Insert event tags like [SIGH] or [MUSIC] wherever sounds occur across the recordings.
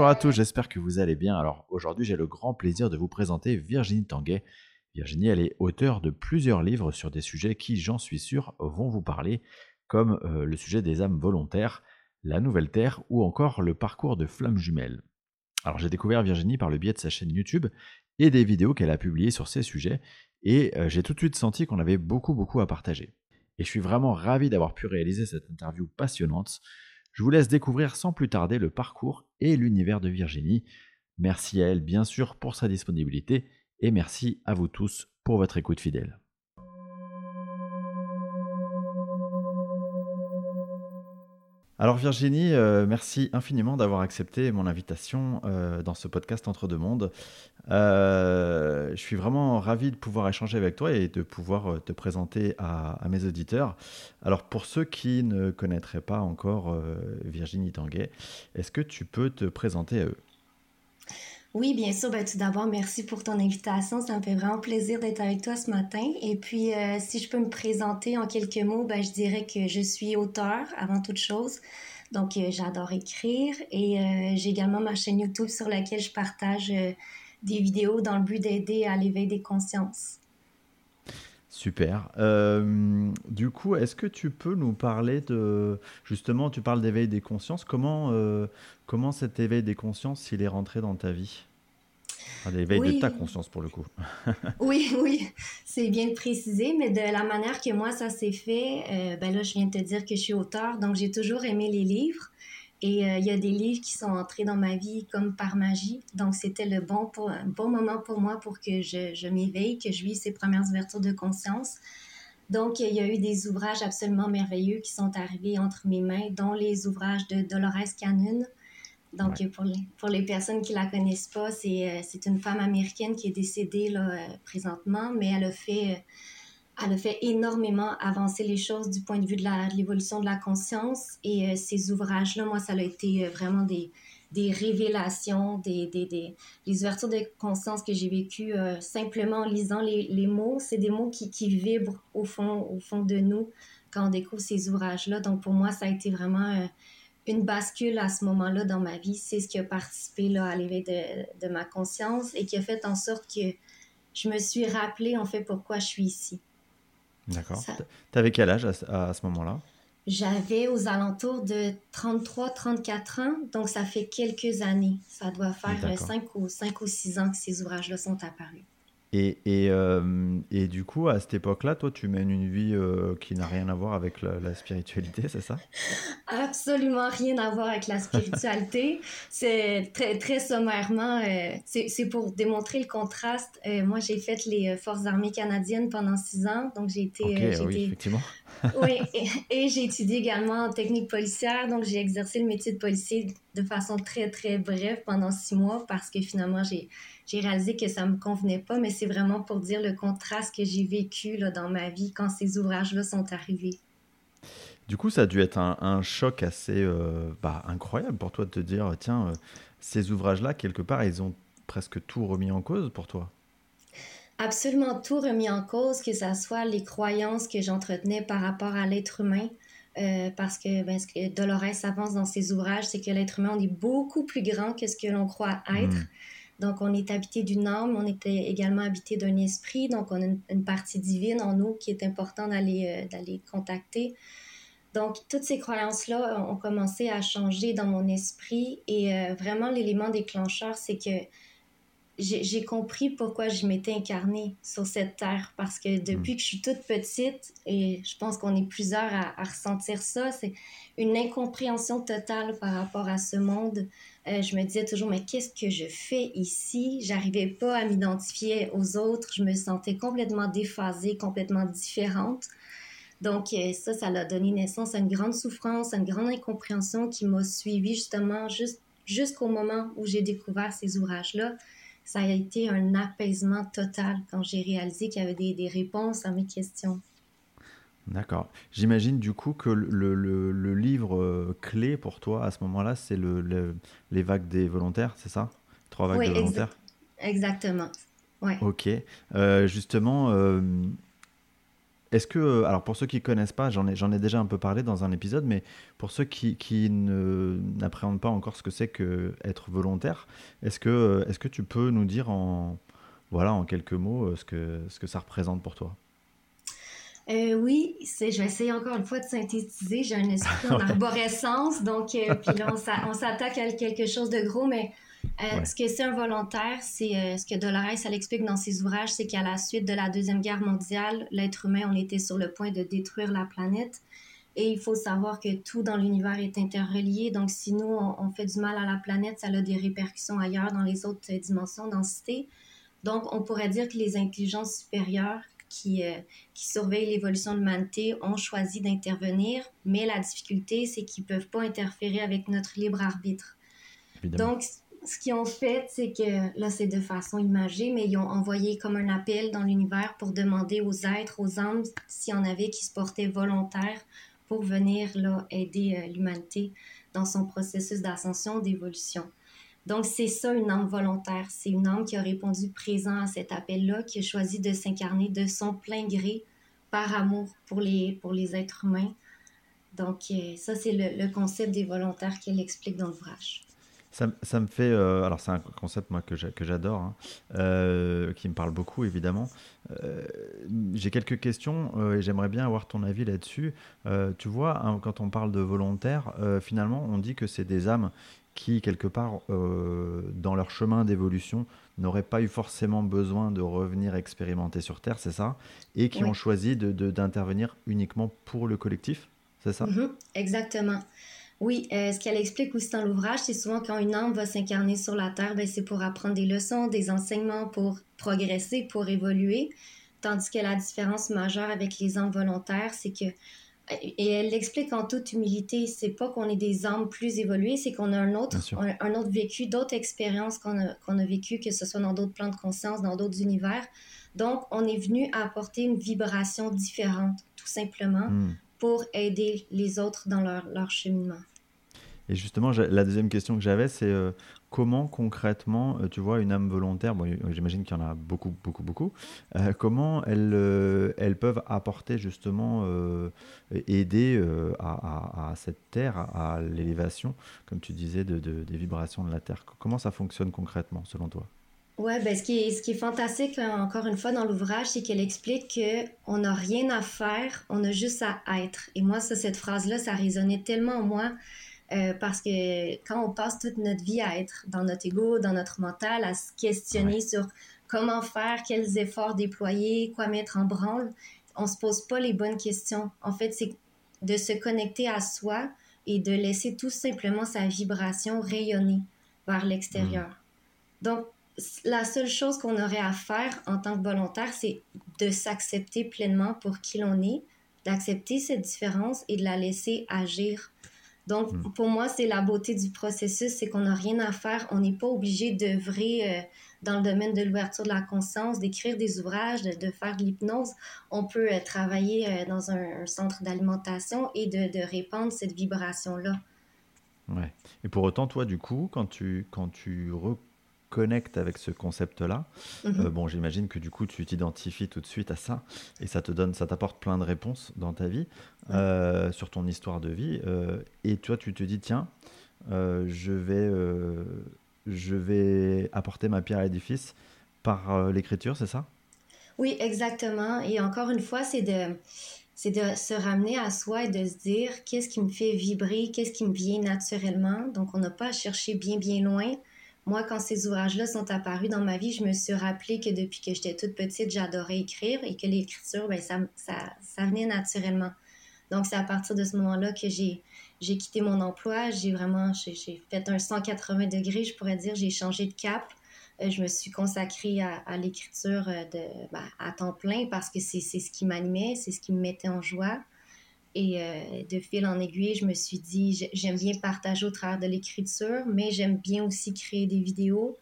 Bonjour à tous, j'espère que vous allez bien. Alors aujourd'hui j'ai le grand plaisir de vous présenter Virginie Tanguay. Virginie, elle est auteure de plusieurs livres sur des sujets qui, j'en suis sûr, vont vous parler, comme euh, le sujet des âmes volontaires, la nouvelle Terre ou encore le parcours de flammes jumelles. Alors j'ai découvert Virginie par le biais de sa chaîne YouTube et des vidéos qu'elle a publiées sur ces sujets, et euh, j'ai tout de suite senti qu'on avait beaucoup beaucoup à partager. Et je suis vraiment ravi d'avoir pu réaliser cette interview passionnante. Je vous laisse découvrir sans plus tarder le parcours et l'univers de Virginie. Merci à elle bien sûr pour sa disponibilité et merci à vous tous pour votre écoute fidèle. Alors Virginie, euh, merci infiniment d'avoir accepté mon invitation euh, dans ce podcast Entre deux mondes. Euh, je suis vraiment ravi de pouvoir échanger avec toi et de pouvoir te présenter à, à mes auditeurs. Alors pour ceux qui ne connaîtraient pas encore Virginie Tanguay, est-ce que tu peux te présenter à eux? Oui, bien sûr. Ben, tout d'abord, merci pour ton invitation. Ça me fait vraiment plaisir d'être avec toi ce matin. Et puis, euh, si je peux me présenter en quelques mots, ben, je dirais que je suis auteur avant toute chose. Donc, euh, j'adore écrire et euh, j'ai également ma chaîne YouTube sur laquelle je partage des vidéos dans le but d'aider à l'éveil des consciences. Super. du coup, est-ce que tu peux nous parler de... Justement, tu parles d'éveil des consciences. Comment, comment cet éveil des consciences, il est rentré dans ta vie? L'éveil de ta conscience, pour le coup. [LAUGHS] oui, oui, c'est bien de préciser, mais de la manière que moi, ça s'est fait, euh, ben là, je viens de te dire que je suis auteur, donc j'ai toujours aimé les livres. Et euh, il y a des livres qui sont entrés dans ma vie comme par magie. Donc, c'était le bon, pour, bon moment pour moi pour que je, je m'éveille, que je vis ces premières ouvertures de conscience. Donc, il y a eu des ouvrages absolument merveilleux qui sont arrivés entre mes mains, dont les ouvrages de Dolores Cannon. Donc, pour, les, pour les personnes qui la connaissent pas, c'est, euh, c'est une femme américaine qui est décédée là, euh, présentement, mais elle a fait elle a fait énormément avancer les choses du point de vue de, l'évolution de la conscience. Et euh, ces ouvrages-là, moi, ça a été euh, vraiment des, révélations, des, ouvertures de conscience que j'ai vécues euh, simplement en lisant les, mots. C'est des mots qui, vibrent au fond, au fond de nous quand on découvre ces ouvrages-là. Donc, pour moi, ça a été vraiment une bascule à ce moment-là dans ma vie. C'est ce qui a participé à l'éveil de, de ma conscience et qui a fait en sorte que je me suis rappelé, en fait, pourquoi je suis ici. D'accord. Tu avais quel âge à, ce moment-là? J'avais aux alentours de 33-34 ans, donc ça fait quelques années. Ça doit faire 5 ou, 5 ou 6 ans que ces ouvrages-là sont apparus. Et, et, euh, et, du coup, à cette époque-là, toi, tu mènes une vie euh, qui n'a rien à voir avec la, spiritualité, c'est ça? Absolument rien à voir avec la spiritualité. [LAUGHS] c'est très, très sommairement, euh, c'est pour démontrer le contraste. moi, j'ai fait les Forces armées canadiennes pendant six ans, donc j'ai été... oui, effectivement. [LAUGHS] oui, et, j'ai étudié également en technique policière, donc j'ai exercé le métier de policier de façon très, très brève pendant six mois parce que finalement, j'ai réalisé que ça me convenait pas, mais c'est vraiment pour dire le contraste que j'ai vécu là, dans ma vie quand ces ouvrages-là sont arrivés. Du coup, ça a dû être un, choc assez euh, bah, incroyable pour toi de te dire, tiens, euh, ces ouvrages-là, quelque part, ils ont presque tout remis en cause pour toi. Absolument tout remis en cause, que ce soit les croyances que j'entretenais par rapport à l'être humain, euh, parce que ben, ce que Dolores avance dans ses ouvrages, c'est que l'être humain, on est beaucoup plus grand que ce que l'on croit être. Hmm. Donc, on est habité d'une âme, on est également habité d'un esprit, donc on a une, partie divine en nous qui est important d'aller euh, d'aller contacter. Donc, toutes ces croyances-là ont commencé à changer dans mon esprit et euh, vraiment, l'élément déclencheur, c'est que j'ai compris pourquoi je m'étais incarnée sur cette terre parce que depuis que je suis toute petite, et je pense qu'on est plusieurs à, ressentir ça, c'est une incompréhension totale par rapport à ce monde. Euh, je me disais toujours, mais qu'est-ce que je fais ici? J'arrivais pas à m'identifier aux autres. Je me sentais complètement déphasée, complètement différente. Donc, euh, ça, ça a donné naissance à une grande souffrance, à une grande incompréhension qui m'a suivie justement jusqu'au moment où j'ai découvert ces ouvrages-là. Ça a été un apaisement total quand j'ai réalisé qu'il y avait des réponses à mes questions. D'accord. J'imagine du coup que le, le, le livre euh, clé pour toi à ce moment-là, c'est le, les vagues des volontaires, c'est ça? Trois vagues de volontaires? Exactement. Ouais. Ok. Euh, justement, euh, est-ce que, alors pour ceux qui ne connaissent pas, j'en ai, j'en ai déjà un peu parlé dans un épisode, mais pour ceux qui, qui n'appréhendent pas encore ce que c'est que être volontaire, est-ce que, est-ce que tu peux nous dire en, voilà, en quelques mots ce que, ce que ça représente pour toi? Euh, oui, je vais essayer encore une fois de synthétiser. J'ai un esprit [LAUGHS] en arborescence, donc euh, puis là, on s'attaque à quelque chose de gros, mais euh, ce que c'est un volontaire, c'est ce que Dolores, elle explique dans ses ouvrages, c'est qu'à la suite de la Deuxième Guerre mondiale, l'être humain, on était sur le point de détruire la planète. Et il faut savoir que tout dans l'univers est interrelié. Donc, si nous, on, fait du mal à la planète, ça a des répercussions ailleurs dans les autres dimensions, densités. Donc, on pourrait dire que les intelligences supérieures qui, euh, qui surveillent l'évolution de l'humanité ont choisi d'intervenir, mais la difficulté, c'est qu'ils ne peuvent pas interférer avec notre libre arbitre. Donc, ce qu'ils ont fait, c'est que, là, c'est de façon imagée, mais ils ont envoyé comme un appel dans l'univers pour demander aux êtres, aux âmes, s'il y en avait qui se portaient volontaires pour venir là, aider euh, l'humanité dans son processus d'ascension, d'évolution. Donc, c'est ça une âme volontaire. C'est une âme qui a répondu présent à cet appel-là, qui a choisi de s'incarner de son plein gré par amour pour les, pour les êtres humains. Donc, euh, ça, c'est le, concept des volontaires qu'elle explique dans l'ouvrage. Ça, ça, me fait. Euh, alors, c'est un concept, moi, que j'adore, hein, euh, qui me parle beaucoup, évidemment. J'ai quelques questions et j'aimerais bien avoir ton avis là-dessus. tu vois, hein, quand on parle de volontaires, finalement, on dit que c'est des âmes qui, quelque part, euh, dans leur chemin d'évolution, n'auraient pas eu forcément besoin de revenir expérimenter sur Terre, c'est ça? Et qui ont choisi d'intervenir de, uniquement pour le collectif, c'est ça? Mhm, Exactement. Oui, euh, ce qu'elle explique aussi dans l'ouvrage, c'est souvent quand une âme va s'incarner sur la Terre, ben, c'est pour apprendre des leçons, des enseignements, pour progresser, pour évoluer. Tandis que la différence majeure avec les âmes volontaires, c'est que et elle l'explique en toute humilité, c'est pas qu'on est des âmes plus évoluées, c'est qu'on a un autre, un, autre vécu, d'autres expériences qu'on a, qu'on a vécues, que ce soit dans d'autres plans de conscience, dans d'autres univers. Donc, on est venu apporter une vibration différente, tout simplement, hmm. pour aider les autres dans leur, leur cheminement. Et justement, la deuxième question que j'avais, c'est euh, comment concrètement, euh, tu vois, une âme volontaire, bon, j'imagine qu'il y en a beaucoup, beaucoup, beaucoup, euh, comment elles, elles peuvent apporter justement, aider à, cette terre, à, l'élévation, comme tu disais, de, des vibrations de la terre. Comment ça fonctionne concrètement, selon toi? Oui, ben ce, qui est, ce qui est fantastique, encore une fois, dans l'ouvrage, c'est qu'elle explique qu'on n'a rien à faire, on a juste à être. Et moi, ça, cette phrase-là, ça résonnait tellement en moi. Euh, parce que quand on passe toute notre vie à être dans notre ego, dans notre mental, à se questionner sur comment faire, quels efforts déployer, quoi mettre en branle, on se pose pas les bonnes questions. En fait, c'est de se connecter à soi et de laisser tout simplement sa vibration rayonner vers l'extérieur. Mm. Donc, la seule chose qu'on aurait à faire en tant que volontaire, c'est de s'accepter pleinement pour qui l'on est, d'accepter cette différence et de la laisser agir donc, hmm. pour moi, c'est la beauté du processus, c'est qu'on n'a rien à faire. On n'est pas obligé d'œuvrer euh, dans le domaine de l'ouverture de la conscience, d'écrire des ouvrages, de, faire de l'hypnose. On peut euh, travailler euh, dans un, centre d'alimentation et de, de, répandre cette vibration-là. Ouais. Et pour autant, toi, du coup, quand tu, quand tu connecte avec ce concept-là, mhm. euh, bon, j'imagine que du coup, tu t'identifies tout de suite à ça et ça te donne, ça t'apporte plein de réponses dans ta vie, euh, sur ton histoire de vie. Euh, et toi, tu te dis, tiens, je vais, je vais apporter ma pierre à l'édifice par l'écriture, c'est ça? Oui, exactement. Et encore une fois, c'est de c'est de se ramener à soi et de se dire qu'est-ce qui me fait vibrer, qu'est-ce qui me vient naturellement? Donc, on n'a pas à chercher bien, bien loin moi, quand ces ouvrages-là sont apparus dans ma vie, je me suis rappelé que depuis que j'étais toute petite, j'adorais écrire et que l'écriture, ben, ça, ça, ça, venait naturellement. Donc, c'est à partir de ce moment-là que j'ai, quitté mon emploi. J'ai vraiment j'ai, fait un 180 degrés, je pourrais dire. J'ai changé de cap. Euh, je me suis consacrée à, l'écriture euh, ben, à temps plein parce que c'est ce qui m'animait, c'est ce qui me mettait en joie. Et euh, de fil en aiguille, je me suis dit, j'aime bien partager au travers de l'écriture, mais j'aime bien aussi créer des vidéos.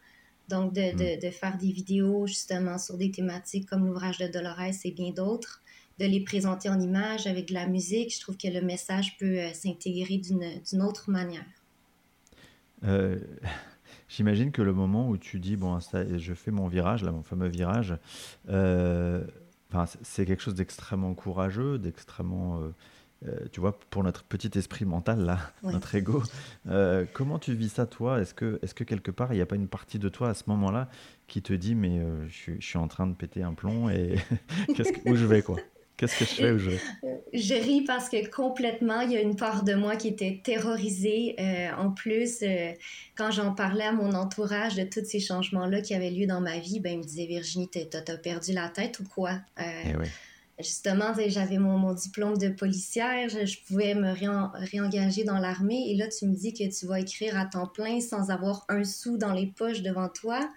Donc, de, de, mm. faire des vidéos justement sur des thématiques comme l'ouvrage de Dolores et bien d'autres, de les présenter en images avec de la musique. Je trouve que le message peut euh, s'intégrer d'une autre manière. Euh, [LAUGHS] j'imagine que le moment où tu dis, bon, ça, je fais mon virage, là, mon fameux virage, c'est quelque chose d'extrêmement courageux, d'extrêmement euh, tu vois, pour notre petit esprit mental, là, [LAUGHS] notre ego. Euh, comment tu vis ça, toi? Est-ce que, est que quelque part, il n'y a pas une partie de toi à ce moment-là qui te dit, mais euh, je, suis en train de péter un plomb et [LAUGHS] où je vais, quoi? Qu'est-ce que je fais où je vais? Ris parce que complètement, il y a une part de moi qui était terrorisée. en plus, quand j'en parlais à mon entourage de tous ces changements-là qui avaient lieu dans ma vie, ben, ils me disaient Virginie, t'as perdu la tête ou quoi eh justement, j'avais mon, diplôme de policière, je, pouvais me réengager dans l'armée. Et là, tu me dis que tu vas écrire à temps plein sans avoir un sou dans les poches devant toi.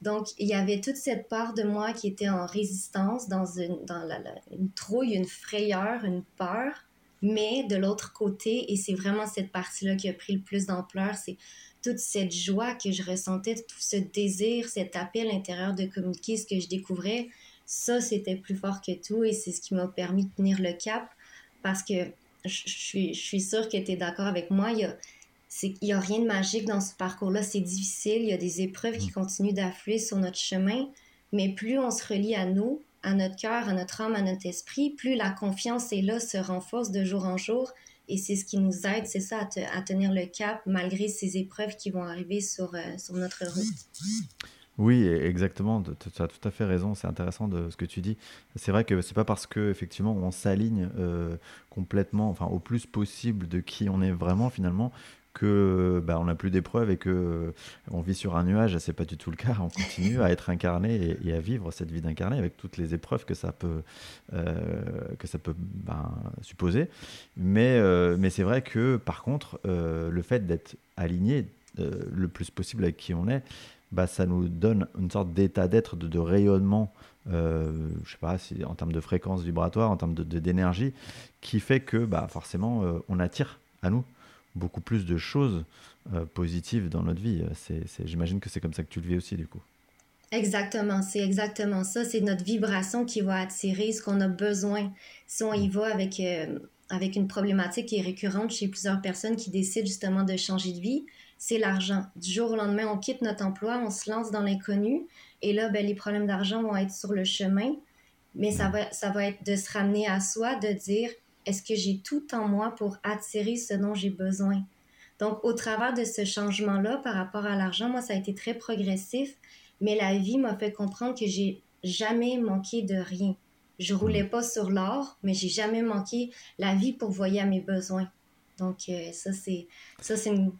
Donc, il y avait toute cette part de moi qui était en résistance, dans une, dans une trouille, une frayeur, une peur. Mais de l'autre côté, et c'est vraiment cette partie-là qui a pris le plus d'ampleur, c'est toute cette joie que je ressentais, tout ce désir, cet appel intérieur de communiquer ce que je découvrais ça, c'était plus fort que tout et c'est ce qui m'a permis de tenir le cap parce que je, suis, je suis sûre que tu es d'accord avec moi. Il y a, il a rien de magique dans ce parcours-là. C'est difficile. Il y a des épreuves qui mm. continuent d'affluer sur notre chemin. Mais plus on se relie à nous, à notre cœur, à notre âme, à notre esprit, plus la confiance est là, se renforce de jour en jour. Et c'est ce qui nous aide, c'est ça, à, tenir le cap malgré ces épreuves qui vont arriver sur, euh, sur notre route. Oui, e, exactement. Tu as tout à fait raison. C'est intéressant de ce que tu dis. C'est vrai que c'est pas parce que effectivement on s'aligne euh, complètement, enfin au plus possible de qui on est vraiment finalement, que bah, on n'a plus d'épreuves et que on vit sur un nuage. C'est pas du tout le cas. On continue à être incarné et, à vivre cette vie d'incarné avec toutes les épreuves que ça peut euh, que ça peut ben, supposer. Mais euh, mais c'est vrai que par contre le fait d'être aligné le plus possible avec qui on est bah, ça nous donne une sorte d'état d'être, de, rayonnement, euh, je sais pas, si, en termes de fréquence vibratoire, en termes d'énergie, de, qui fait que bah, forcément, euh, on attire à nous beaucoup plus de choses euh, positives dans notre vie. J'imagine que c'est comme ça que tu le vis aussi, du coup. Exactement, c'est exactement ça. C'est notre vibration qui va attirer ce qu'on a besoin. Si on y va avec, euh, avec une problématique qui est récurrente chez plusieurs personnes qui décident justement de changer de vie, c'est l'argent. Du jour au lendemain, on quitte notre emploi, on se lance dans l'inconnu. Et là, ben, les problèmes d'argent vont être sur le chemin. Mais ça va, ça va être de se ramener à soi, de dire, est-ce que j'ai tout en moi pour attirer ce dont j'ai besoin? Donc, au travers de ce changement-là par rapport à l'argent, moi, ça a été très progressif, mais la vie m'a fait comprendre que j'ai jamais manqué de rien. Je roulais pas sur l'or, mais j'ai jamais manqué. La vie pourvoyait à mes besoins. Donc, euh, ça, c'est ça, c'est une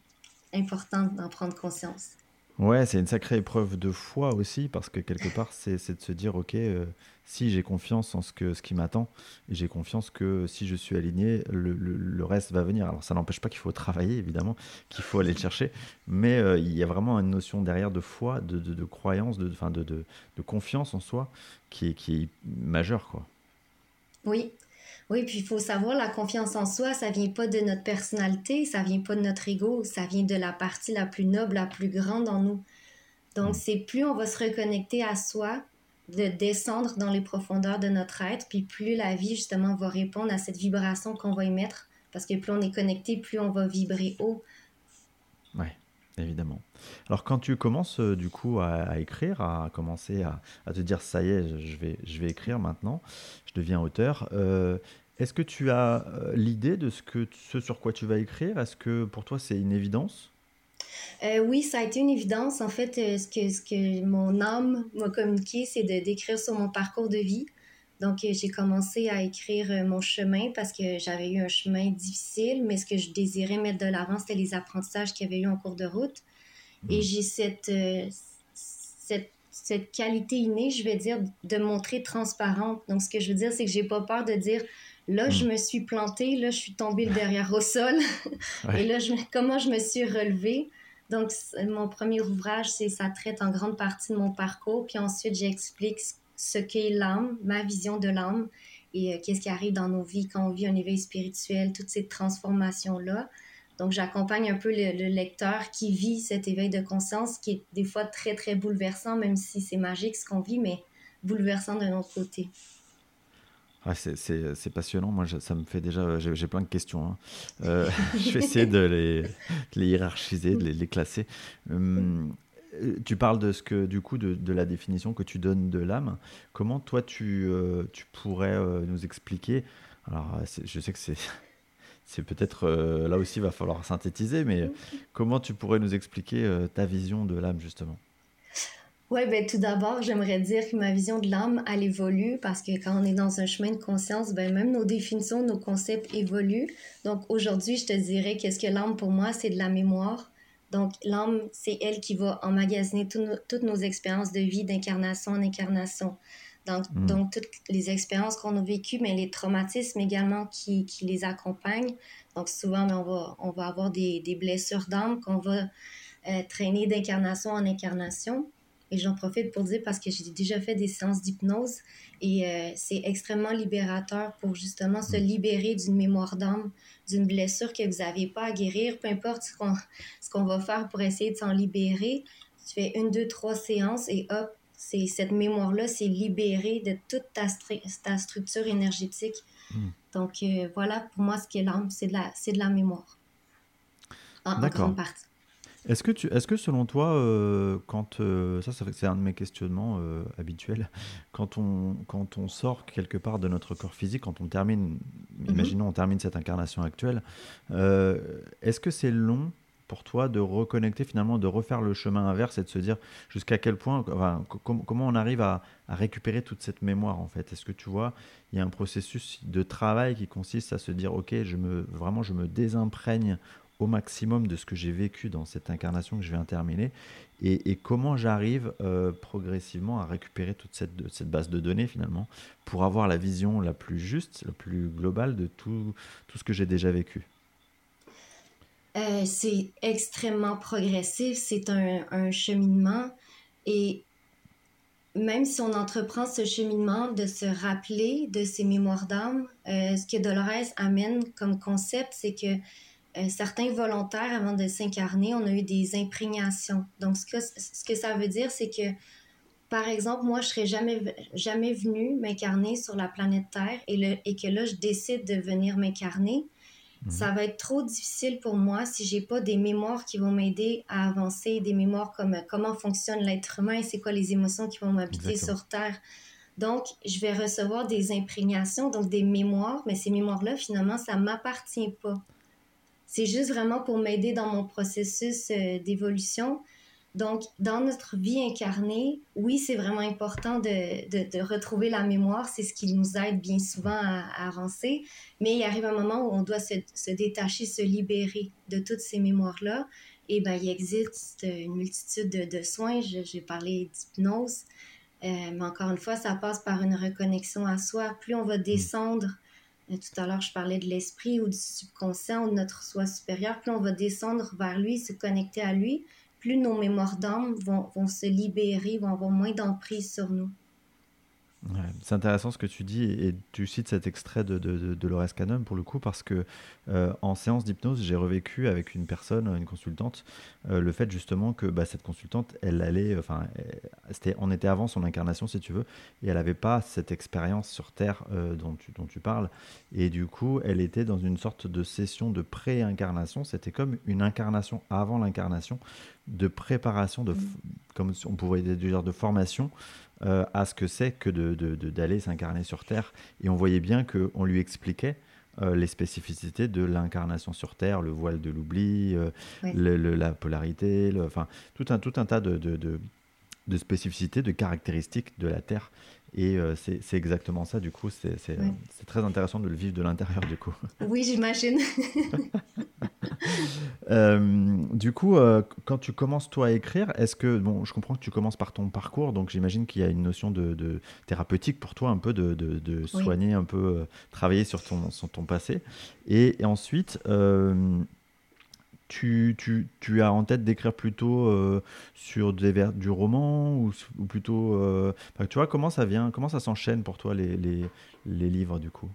important d'en prendre conscience. Ouais, c'est une sacrée épreuve de foi aussi, parce que quelque part, c'est de se dire, ok, euh, si j'ai confiance en ce, que, ce qui m'attend, et j'ai confiance que si je suis aligné, le, le, reste va venir. Alors ça n'empêche pas qu'il faut travailler, évidemment, qu'il faut aller le chercher, mais euh, il y a vraiment une notion derrière de foi, de, de, de croyance, de, de, de, de, confiance en soi qui est, qui est majeure, quoi. Oui, oui, puis il faut savoir, la confiance en soi, ça vient pas de notre personnalité, ça vient pas de notre ego, ça vient de la partie la plus noble, la plus grande en nous. Donc, mm. c'est plus on va se reconnecter à soi, de descendre dans les profondeurs de notre être, puis plus la vie, justement, va répondre à cette vibration qu'on va émettre, parce que plus on est connecté, plus on va vibrer haut. Oui, évidemment. Alors quand tu commences euh, du coup à, écrire, à commencer à, te dire ça y est, je vais, je vais écrire maintenant, je deviens auteur, euh, est-ce que tu as euh, l'idée de ce, ce sur quoi tu vas écrire? Est-ce que pour toi c'est une évidence? Oui, ça a été une évidence. En fait, ce, que, ce que mon âme m'a communiqué, c'est de d'écrire sur mon parcours de vie. Donc, j'ai commencé à écrire mon chemin parce que j'avais eu un chemin difficile, mais ce que je désirais mettre de l'avant, c'était les apprentissages qu'il y avait eu en cours de route. Et j'ai cette, euh, cette, cette, qualité innée, je vais dire, de montrer transparente. Donc, ce que je veux dire, c'est que j'ai pas peur de dire là, je mm. me suis plantée, là, je suis tombée derrière au sol. [LAUGHS] Et là, je, comment je me suis relevée? Donc, mon premier ouvrage, c'est ça traite en grande partie de mon parcours. Puis ensuite, j'explique ce qu'est l'âme, ma vision de l'âme et euh, qu'est-ce qui arrive dans nos vies quand on vit un éveil spirituel, toutes ces transformations-là. Donc, j'accompagne un peu le, lecteur qui vit cet éveil de conscience qui est des fois très, très bouleversant, même si c'est magique ce qu'on vit, mais bouleversant d'un autre côté. c'est passionnant. Moi, ça me fait déjà. J'ai plein de questions. Hein. Euh, [LAUGHS] je vais essayer de les, les hiérarchiser, de les, classer. Hum, tu parles de ce que, du coup, de, la définition que tu donnes de l'âme. Comment toi, tu, euh, tu pourrais euh, nous expliquer Alors, je sais que c'est, [LAUGHS] c'est peut-être là aussi, il va falloir synthétiser, mais comment tu pourrais nous expliquer ta vision de l'âme, justement? Oui, ben, tout d'abord, j'aimerais dire que ma vision de l'âme, elle évolue parce que quand on est dans un chemin de conscience, ben, même nos définitions, nos concepts évoluent. Donc aujourd'hui, je te dirais qu'est-ce que l'âme pour moi, c'est de la mémoire. Donc, l'âme, c'est elle qui va emmagasiner toutes nos expériences de vie, d'incarnation en incarnation. Donc, hmm. donc, toutes les expériences qu'on a vécues, mais les traumatismes également qui, qui les accompagnent. Donc, souvent, ben, on, va, on va avoir des, des blessures d'âme qu'on va euh, traîner d'incarnation en incarnation. Et j'en profite pour dire parce que j'ai déjà fait des séances d'hypnose et euh, c'est extrêmement libérateur pour justement se mm. libérer d'une mémoire d'âme, d'une blessure que vous n'avez pas à guérir, peu importe ce qu'on, ce qu'on va faire pour essayer de s'en libérer. Tu fais une, deux, trois séances et hop, c'est, cette mémoire-là c'est libérée de toute ta, ta structure énergétique. Mm. Donc euh, voilà, pour moi, ce qui est l'âme, c'est de la, c'est de la mémoire. En, en grande partie. Est-ce que, tu, est-ce que selon toi, euh, quand euh, ça, ça c'est un de mes questionnements euh, habituels, quand on, quand on sort quelque part de notre corps physique, quand on termine, mhm. imaginons on termine cette incarnation actuelle, est-ce que c'est long pour toi de reconnecter finalement, de refaire le chemin inverse et de se dire jusqu'à quel point, comment on arrive à, à, récupérer toute cette mémoire en fait? Est-ce que tu vois, il y a un processus de travail qui consiste à se dire ok, je me, vraiment je me désimprègne au maximum de ce que j'ai vécu dans cette incarnation que je viens terminer et, comment j'arrive euh, progressivement à récupérer toute cette, base de données finalement pour avoir la vision la plus juste, la plus globale de tout, tout ce que j'ai déjà vécu. Euh, c'est extrêmement progressif, c'est un, un, cheminement et même si on entreprend ce cheminement de se rappeler de ces mémoires d'âme, euh, ce que Dolores amène comme concept, c'est que euh, certains volontaires, avant de s'incarner, on a eu des imprégnations. Donc, ce que, ce que ça veut dire, c'est que, par exemple, moi, je serais jamais, jamais venue m'incarner sur la planète Terre et, le, et que là, je décide de venir m'incarner. Mhm. Ça va être trop difficile pour moi si j'ai pas des mémoires qui vont m'aider à avancer, des mémoires comme comment fonctionne l'être humain, c'est quoi les émotions qui vont m'habiter sur Terre. Donc, je vais recevoir des imprégnations, donc des mémoires, mais ces mémoires-là, finalement, ça m'appartient pas. C'est juste vraiment pour m'aider dans mon processus euh, d'évolution. Donc, dans notre vie incarnée, oui, c'est vraiment important de, de, retrouver la mémoire. C'est ce qui nous aide bien souvent à, avancer. Mais il arrive un moment où on doit se, se détacher, se libérer de toutes ces mémoires-là. Et bien, il existe une multitude de, de soins. J'ai parlé d'hypnose. Euh, mais encore une fois, ça passe par une reconnexion à soi. Plus on va descendre tout à l'heure, je parlais de l'esprit ou du subconscient ou de notre soi supérieur. Plus on va descendre vers lui, se connecter à lui, plus nos mémoires d'âme vont, vont, se libérer, vont avoir moins d'emprise sur nous c'est intéressant ce que tu dis et tu cites cet extrait de, de, de Canum pour le coup parce que euh, en séance d'hypnose j'ai revécu avec une personne, une consultante, euh, le fait justement que bah, cette consultante, elle allait, enfin, c'était, on était avant son incarnation si tu veux, et elle n'avait pas cette expérience sur Terre euh, dont, tu, dont tu parles, et du coup elle était dans une sorte de session de pré-incarnation, c'était comme une incarnation avant l'incarnation, de préparation, de, mmh. comme on pouvait dire de formation euh, à ce que c'est que d'aller de, s'incarner sur Terre. Et on voyait bien qu'on lui expliquait euh, les spécificités de l'incarnation sur Terre, le voile de l'oubli, euh, la polarité, enfin, tout un, tout un tas de, de, spécificités, de caractéristiques de la Terre. Et c'est exactement ça, du coup, c'est très intéressant de le vivre de l'intérieur, du coup. [LAUGHS] Oui, j'imagine. [LAUGHS] Euh, du coup, euh, quand tu commences toi à écrire, est-ce que bon, je comprends que tu commences par ton parcours, donc j'imagine qu'il y a une notion de, thérapeutique pour toi, un peu de, de, soigner, un peu euh, travailler sur ton, sur ton passé, et, ensuite. Tu, tu, tu, as en tête d'écrire plutôt sur des vers, du roman ou, plutôt tu vois comment ça vient comment ça s'enchaîne pour toi les, les, livres du coup?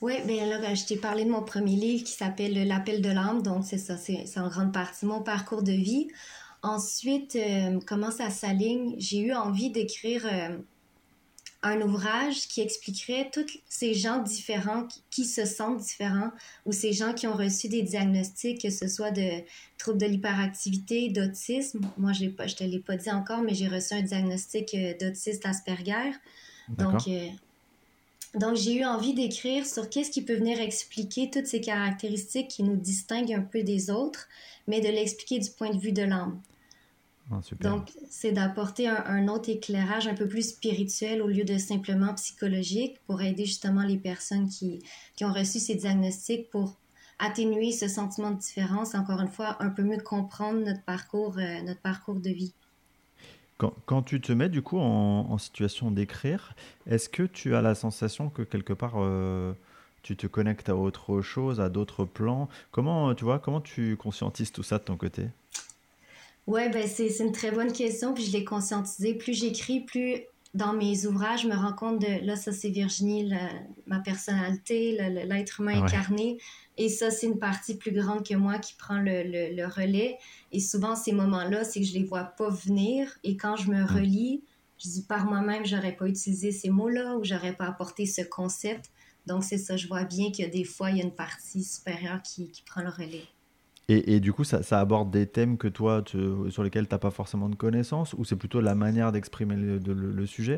Oui, bien là, ben, je t'ai parlé de mon premier livre qui s'appelle L'appel de l'âme. Donc, c'est ça, c'est en grande partie mon parcours de vie. Ensuite, euh, comment ça s'aligne? J'ai eu envie d'écrire euh, un ouvrage qui expliquerait tous ces gens différents qui, se sentent différents ou ces gens qui ont reçu des diagnostics, que ce soit de troubles de l'hyperactivité, d'autisme. Moi, je ne te l'ai pas dit encore, mais j'ai reçu un diagnostic euh, d'autisme Asperger. Donc, euh, donc j'ai eu envie d'écrire sur qu'est-ce qui peut venir expliquer toutes ces caractéristiques qui nous distinguent un peu des autres, mais de l'expliquer du point de vue de l'âme. Ah, Donc, c'est d'apporter un, autre éclairage un peu plus spirituel au lieu de simplement psychologique pour aider justement les personnes qui, qui ont reçu ces diagnostics pour atténuer ce sentiment de différence, encore une fois, un peu mieux comprendre notre parcours, euh, notre parcours de vie. Quand, quand, tu te mets du coup en, situation d'écrire, est-ce que tu as la sensation que quelque part euh, tu te connectes à autre chose, à d'autres plans? Comment tu vois, comment tu conscientises tout ça de ton côté? Oui, ben c'est une très bonne question, puis je l'ai conscientisé. Plus j'écris, plus dans mes ouvrages, je me rends compte de là, ça c'est Virginie, ma personnalité, l'être humain incarné. Et ça, c'est une partie plus grande que moi qui prend le, le, relais. Et souvent, ces moments-là, c'est que je les vois pas venir. Et quand je me relis, je dis par moi-même, j'aurais pas utilisé ces mots-là ou j'aurais pas apporté ce concept. Donc, c'est ça, je vois bien que des fois, il y a une partie supérieure qui, qui prend le relais. Et, du coup, ça, aborde des thèmes que toi, sur lesquels tu n'as pas forcément de connaissances, ou c'est plutôt la manière d'exprimer le, sujet?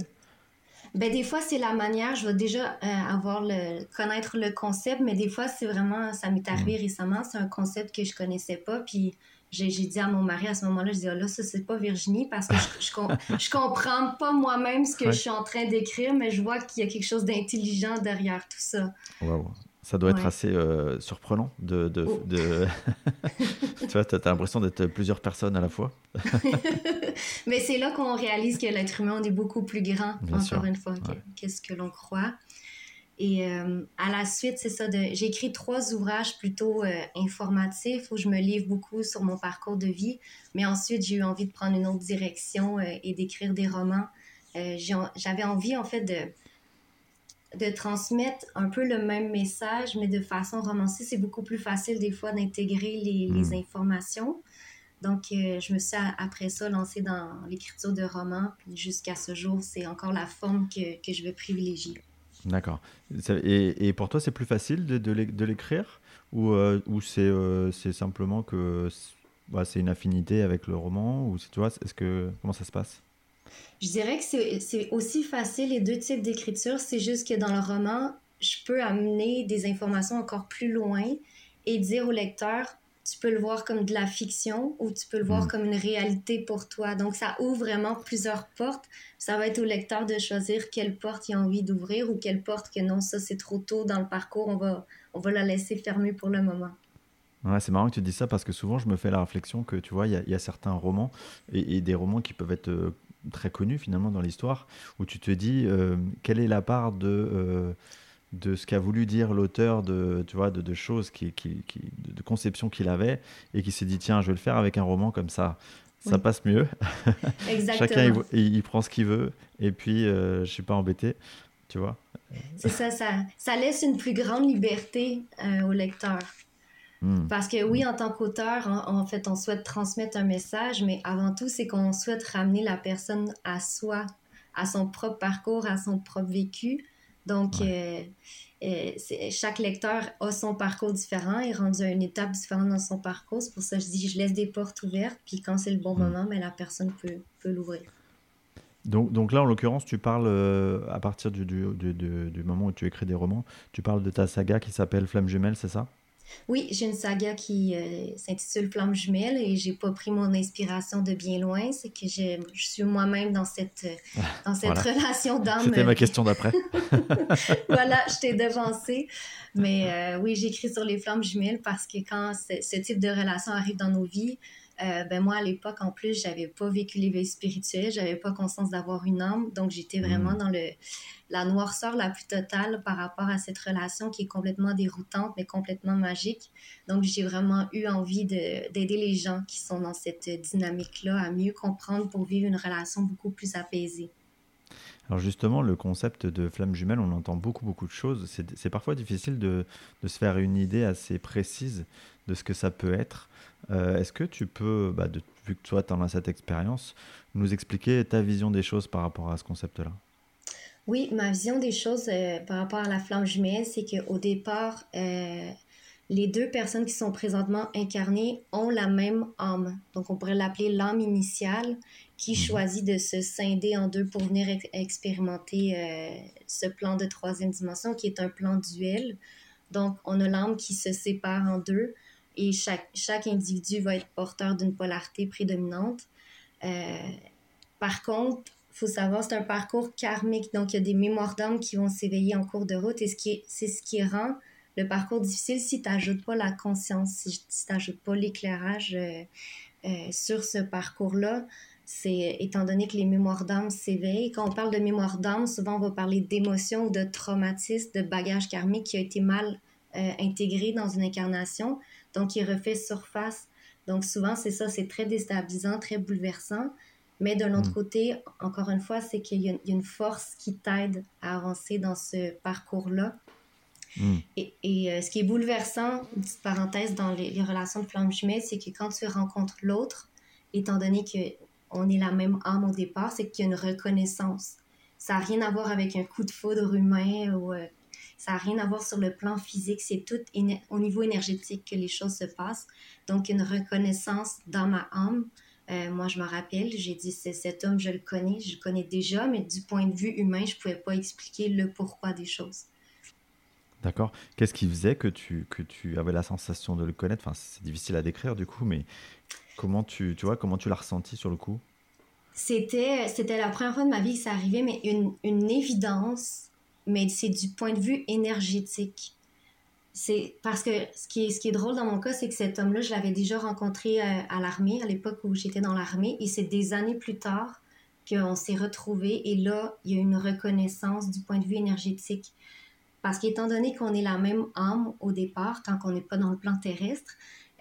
Ben, des fois, c'est la manière. Je vais déjà euh, avoir le, connaître le concept, mais des fois, c'est vraiment, ça m'est arrivé mmh. récemment, c'est un concept que je connaissais pas. Puis j'ai dit à mon mari à ce moment-là, je dis, oh là, ça, c'est pas Virginie, parce que je, [LAUGHS] je, comprends pas moi-même ce que je suis en train d'écrire, mais je vois qu'il y a quelque chose d'intelligent derrière tout ça. Wow. Ça doit être assez euh, surprenant de. de, oh. [LAUGHS] tu vois, tu as, l'impression d'être plusieurs personnes à la fois. [LAUGHS] Mais c'est là qu'on réalise que l'être humain est beaucoup plus grand, encore une fois, qu'est-ce que l'on croit. Et euh, à la suite, c'est ça, j'ai écrit trois ouvrages plutôt euh, informatifs où je me livre beaucoup sur mon parcours de vie. Mais ensuite, j'ai eu envie de prendre une autre direction et d'écrire des romans. J'avais envie, en fait, de de transmettre un peu le même message, mais de façon romancée. C'est beaucoup plus facile des fois d'intégrer les, hmm. informations. Donc, euh, je me suis après ça lancée dans l'écriture de romans. Jusqu'à ce jour, c'est encore la forme que, que je veux privilégier. D'accord. Et, et, pour toi, c'est plus facile de, de l'écrire? Ou, euh, ou euh, c'est simplement que bah, c'est une affinité avec le roman? Ou tu vois, est-ce que comment ça se passe? Je dirais que c'est aussi facile les deux types d'écriture. C'est juste que dans le roman, je peux amener des informations encore plus loin et dire au lecteur, tu peux le voir comme de la fiction ou tu peux le voir mm. comme une réalité pour toi. Donc, ça ouvre vraiment plusieurs portes. Ça va être au lecteur de choisir quelle porte il a envie d'ouvrir ou quelle porte que non, ça c'est trop tôt dans le parcours, on va, on va la laisser fermer pour le moment. Ouais, c'est marrant que tu dis ça parce que souvent je me fais la réflexion que tu vois, il y, a certains romans et, et, des romans qui peuvent être euh, très connu finalement dans l'histoire, où tu te dis euh, quelle est la part de, euh, de ce qu'a voulu dire l'auteur de, tu vois, de, de choses, qui, qui, qui, de conception qu'il avait, et qui s'est dit tiens, je vais le faire avec un roman comme ça. Ça passe mieux. Chacun il, il, prend ce qu'il veut, et puis euh, je suis pas embêté, tu vois. C'est ça, ça, ça laisse une plus grande liberté au lecteur. Hmm. Parce que oui, en tant qu'auteur, en, fait, on souhaite transmettre un message, mais avant tout, c'est qu'on souhaite ramener la personne à soi, à son propre parcours, à son propre vécu. Donc, euh, euh, chaque lecteur a son parcours différent, est rendu à une étape différente dans son parcours. C'est pour ça que je dis, je laisse des portes ouvertes, puis quand c'est le bon hmm. moment, mais la personne peut, peut l'ouvrir. Donc, donc, là, en l'occurrence, tu parles, euh, à partir du, du, du, du, moment où tu écris des romans, tu parles de ta saga qui s'appelle Flamme Jumelle, c'est ça? Oui, j'ai une saga qui euh, s'intitule Flamme jumelle et j'ai pas pris mon inspiration de bien loin. C'est que je, je suis moi-même dans cette, euh, dans cette relation d'âme. C'était ma question d'après. [LAUGHS] voilà, je t'ai [LAUGHS] devancé. Mais euh, oui, j'écris sur les flammes jumelles parce que quand ce type de relation arrive dans nos vies, euh, ben moi, à l'époque, en plus, j'avais pas vécu l'éveil spirituel, j'avais pas conscience d'avoir une âme, donc j'étais vraiment hmm. dans le, la noirceur la plus totale par rapport à cette relation qui est complètement déroutante, mais complètement magique. Donc, j'ai vraiment eu envie d'aider les gens qui sont dans cette dynamique-là à mieux comprendre pour vivre une relation beaucoup plus apaisée. Alors justement, le concept de flamme jumelle, on entend beaucoup, beaucoup de choses. C'est parfois difficile de, se faire une idée assez précise de ce que ça peut être. Euh, est-ce que tu peux, bah, vu que toi, tu en as cette expérience, nous expliquer ta vision des choses par rapport à ce concept-là? Oui, ma vision des choses euh, par rapport à la flamme jumelle, c'est qu'au départ, euh, les deux personnes qui sont présentement incarnées ont la même âme. Donc, on pourrait l'appeler l'âme initiale qui mhm. choisit de se scinder en deux pour venir expérimenter euh, ce plan de troisième dimension qui est un plan duel. Donc, on a l'âme qui se sépare en deux et chaque, chaque individu va être porteur d'une polarité prédominante. par contre, il faut savoir, c'est un parcours karmique. Donc, il y a des mémoires d'âme qui vont s'éveiller en cours de route. Et c'est ce qui rend le parcours difficile si tu n'ajoutes pas la conscience, si, tu n'ajoutes pas l'éclairage euh, euh, sur ce parcours-là. C'est étant donné que les mémoires d'âme s'éveillent. Quand on parle de mémoire d'âme, souvent on va parler d'émotions ou de traumatisme, de bagage karmique qui a été mal euh, intégré dans une incarnation. Donc, il refait surface. Donc, souvent, c'est ça, c'est très déstabilisant, très bouleversant. Mais de l'autre mm. côté, encore une fois, c'est qu'il y, a une force qui t'aide à avancer dans ce parcours-là. Mm. Et, et euh, ce qui est bouleversant, une petite parenthèse dans les, relations de flamme jumelle, c'est que quand tu rencontres l'autre, étant donné qu'on est la même âme au départ, c'est qu'il y a une reconnaissance. Ça n'a rien à voir avec un coup de foudre humain ou euh, ça n'a rien à voir sur le plan physique. C'est tout au niveau énergétique que les choses se passent. Donc, une reconnaissance dans ma âme euh, moi, je me rappelle, j'ai dit, c'est cet homme, je le connais, je le connais déjà, mais du point de vue humain, je ne pouvais pas expliquer le pourquoi des choses. D'accord. Qu'est-ce qui faisait que tu, que tu avais la sensation de le connaître? Enfin, C'est difficile à décrire du coup, mais comment tu, tu vois, comment tu l'as ressenti sur le coup? C'était, c'était la première fois de ma vie que ça arrivait, mais une, une évidence, mais c'est du point de vue énergétique c'est parce que ce qui, est, ce qui est drôle dans mon cas, c'est que cet homme-là, je l'avais déjà rencontré euh, à l'armée, à l'époque où j'étais dans l'armée, et c'est des années plus tard qu'on s'est retrouvés, et là, il y a une reconnaissance du point de vue énergétique. Parce qu'étant donné qu'on est la même âme au départ, tant qu'on n'est pas dans le plan terrestre,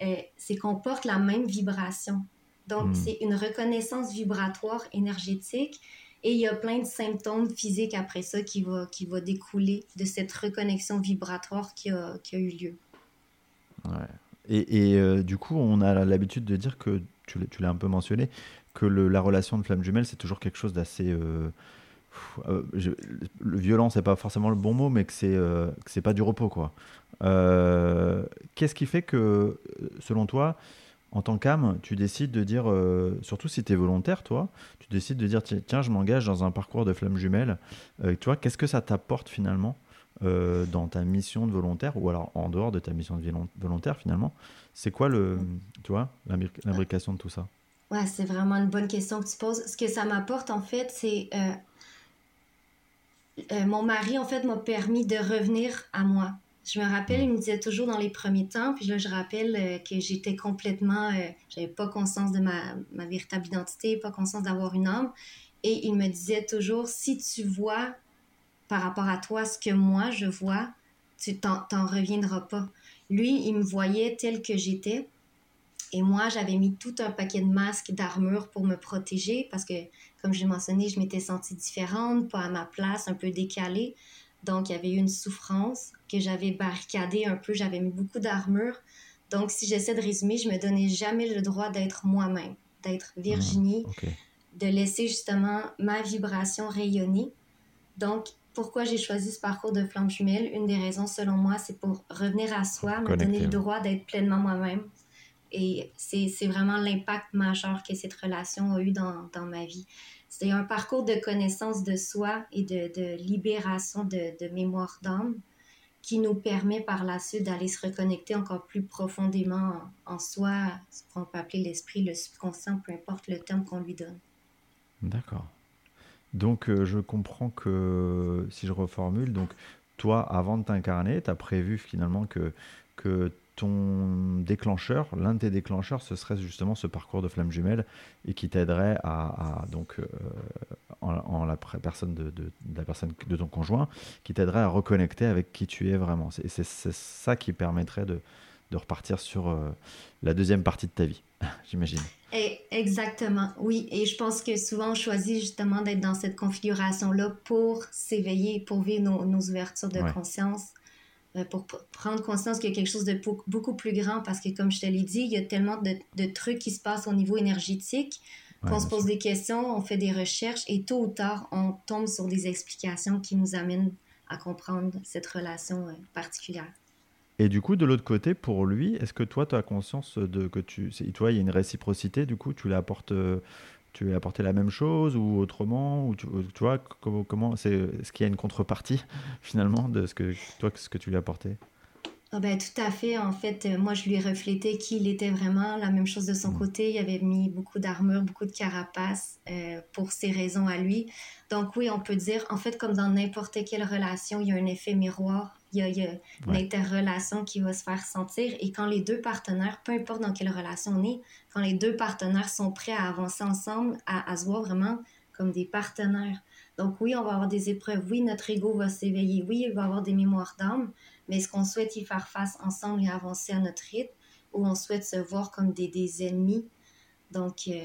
euh, c'est qu'on porte la même vibration. Donc, hmm. c'est une reconnaissance vibratoire énergétique et il y a plein de symptômes physiques après ça qui va, qui va découler de cette reconnexion vibratoire qui a, qui a eu lieu. Ouais. Et, et euh, du coup, on a l'habitude de dire que, tu l'as un peu mentionné, que le, la relation de flamme jumelle, c'est toujours quelque chose d'assez... Euh, euh le violent, c'est pas forcément le bon mot, mais que c'est c'est pas du repos, quoi. Qu'est-ce qui fait que, selon toi, en tant qu'âme, tu décides de dire, euh, surtout si tu es volontaire, toi, tu décides de dire, tiens, je m'engage dans un parcours de flamme jumelle. Euh, qu'est-ce que ça t'apporte finalement euh, dans ta mission de volontaire, ou alors en dehors de ta mission de volontaire finalement C'est quoi le, tu vois, l'imbrication de tout ça? Ouais, c'est vraiment une bonne question que tu poses. Ce que ça m'apporte, en fait, c'est... mon mari, en fait, m'a permis de revenir à moi. Je me rappelle, il me disait toujours dans les premiers temps, puis là, je rappelle euh, que j'étais complètement, euh, j'avais pas conscience de ma, ma, véritable identité, pas conscience d'avoir une âme. Et il me disait toujours, si tu vois par rapport à toi ce que moi je vois, tu t'en reviendras pas. Lui, il me voyait tel que j'étais. Et moi, j'avais mis tout un paquet de masques, d'armure pour me protéger parce que, comme j'ai mentionné, je m'étais sentie différente, pas à ma place, un peu décalée. Donc, il y avait eu une souffrance que j'avais barricadée un peu. J'avais mis beaucoup d'armure. Donc, si j'essaie de résumer, je me donnais jamais le droit d'être moi-même, d'être Virginie, ah, de laisser justement ma vibration rayonner. Donc, pourquoi j'ai choisi ce parcours de flamme jumelle? Une des raisons, selon moi, c'est pour revenir à soi, me donner le droit d'être pleinement moi-même. Et c'est vraiment l'impact majeur que cette relation a eu dans, dans ma vie c'est un parcours de connaissance de soi et de, libération de, mémoire d'âme qui nous permet par la suite d'aller se reconnecter encore plus profondément en, soi, ce qu'on peut appeler l'esprit, le subconscient, peu importe le terme qu'on lui donne. D'accord. Donc euh, je comprends que, si je reformule, donc toi, avant de t'incarner, tu as prévu finalement que, que ton déclencheur, l'un de tes déclencheurs, ce serait justement ce parcours de flamme jumelle et qui t'aiderait à, donc euh, en, la personne de, la personne de ton conjoint, qui t'aiderait à reconnecter avec qui tu es vraiment. Et c'est ça qui permettrait de, repartir sur euh, la deuxième partie de ta vie, [LAUGHS] j'imagine. Exactement, oui. Et je pense que souvent on choisit justement d'être dans cette configuration-là pour s'éveiller, pour vivre nos, ouvertures de conscience pour prendre conscience qu'il y a quelque chose de beaucoup plus grand parce que, comme je te l'ai dit, il y a tellement de, trucs qui se passent au niveau énergétique. qu'on se pose des questions, on fait des recherches et tôt ou tard, on tombe sur des explications qui nous amènent à comprendre cette relation euh, particulière. Et du coup, de l'autre côté, pour lui, est-ce que toi, tu as conscience de que tu. Toi, il y a une réciprocité, du coup, tu lui apportes, euh, tu lui apporté la même chose ou autrement ou tu, vois, comment, comment c'est, est-ce qu'il y a une contrepartie, [LAUGHS] finalement, de ce que, toi, ce que tu lui as apporté? Ah ben, tout à fait. En fait, euh, moi, je lui ai reflété qui il était vraiment. La même chose de son mmh. côté. Il avait mis beaucoup d'armure, beaucoup de carapace euh, pour ses raisons à lui. Donc oui, on peut dire, en fait, comme dans n'importe quelle relation, il y a un effet miroir. Il y a, une interrelation qui va se faire sentir. Et quand les deux partenaires, peu importe dans quelle relation on est, quand les deux partenaires sont prêts à avancer ensemble, à, à se voir vraiment comme des partenaires. Donc oui, on va avoir des épreuves. Oui, notre ego va s'éveiller. Oui, il va avoir des mémoires d'âme. Mais est-ce qu'on souhaite y faire face ensemble et avancer à notre rythme ou on souhaite se voir comme des, des ennemis? Donc, euh,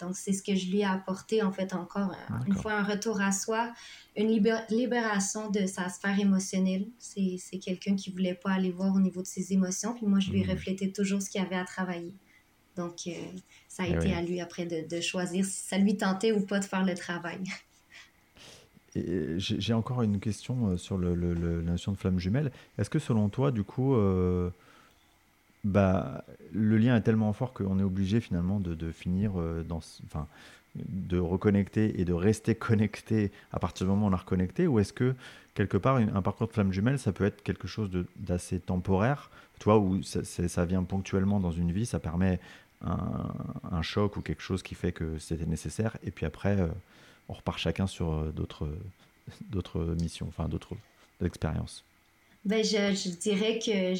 donc c'est ce que je lui ai apporté, en fait, encore une fois un retour à soi, une libération de sa sphère émotionnelle. C'est quelqu'un qui voulait pas aller voir au niveau de ses émotions, puis moi, je lui ai mmh. reflété toujours ce qu'il avait à travailler. Donc, euh, ça a eh été à lui après de, de, choisir si ça lui tentait ou pas de faire le travail. [LAUGHS] J'ai encore une question euh, sur le, la notion de flamme jumelle. Est-ce que selon toi, du coup, euh, bah, le lien est tellement fort qu'on est obligé finalement de, de finir euh, dans, enfin, de reconnecter et de rester [LAUGHS] connecté à partir du moment où on a reconnecté? Ou est-ce que quelque part, un parcours de flamme jumelle, ça peut être quelque chose d'assez temporaire, toi, où ça, ça, vient ponctuellement dans une vie, ça permet un, un, choc ou quelque chose qui fait que c'était nécessaire, et puis après on repart chacun sur euh, d'autres, [LAUGHS] d'autres missions, enfin d'autres expériences. Ben, je, dirais que,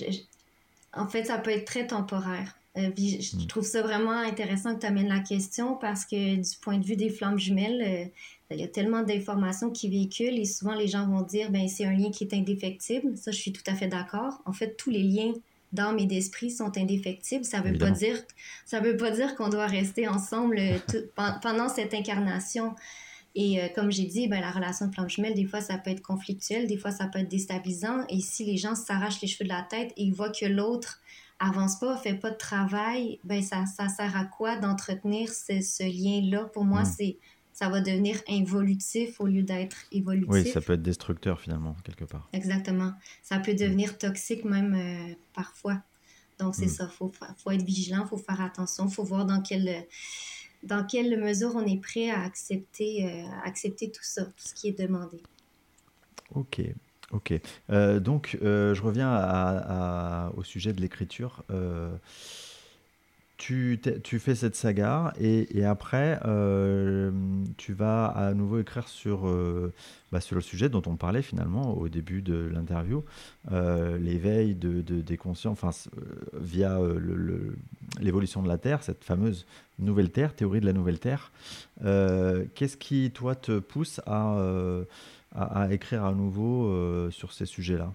en fait, ça peut être très temporaire. Euh, je, hmm. trouve ça vraiment intéressant que tu amènes la question parce que du point de vue des flammes jumelles, euh, il y a tellement d'informations qui véhiculent et souvent les gens vont dire ben c'est un lien qui est indéfectible. Ça, je suis tout à fait d'accord. En fait, tous les liens d'âme et d'esprit sont indéfectibles. Ça veut pas dire ça veut pas dire qu'on doit rester ensemble pendant cette incarnation. Et euh, comme j'ai dit, ben, la relation de flamme jumelle, des fois, ça peut être conflictuel, des fois, ça peut être déstabilisant. Et si les gens s'arrachent les cheveux de la tête et ils voient que l'autre avance pas, fait pas de travail, ben ça, ça sert à quoi d'entretenir ce, ce lien-là? Pour moi, hmm. c'est ça va devenir involutif au lieu d'être évolutif. Oui, ça peut être destructeur finalement, quelque part. Exactement. Ça peut devenir toxique même euh, parfois. Donc, c'est hmm. ça, il faut, faut être vigilant, il faut faire attention, il faut voir dans quel dans quelle mesure on est prêt à accepter, euh, accepter tout ça, tout ce qui est demandé. Ok, ok. Euh, donc, euh, je reviens à, au sujet de l'écriture tu, fais cette saga et, après, euh, tu vas à nouveau écrire sur, euh, bah, sur le sujet dont on parlait finalement au début de l'interview, euh, l'éveil de, de, des conscients, enfin, via l'évolution de la Terre, cette fameuse nouvelle Terre, théorie de la nouvelle Terre. Qu'est-ce qui, toi, te pousse à, à écrire à nouveau sur ces sujets-là?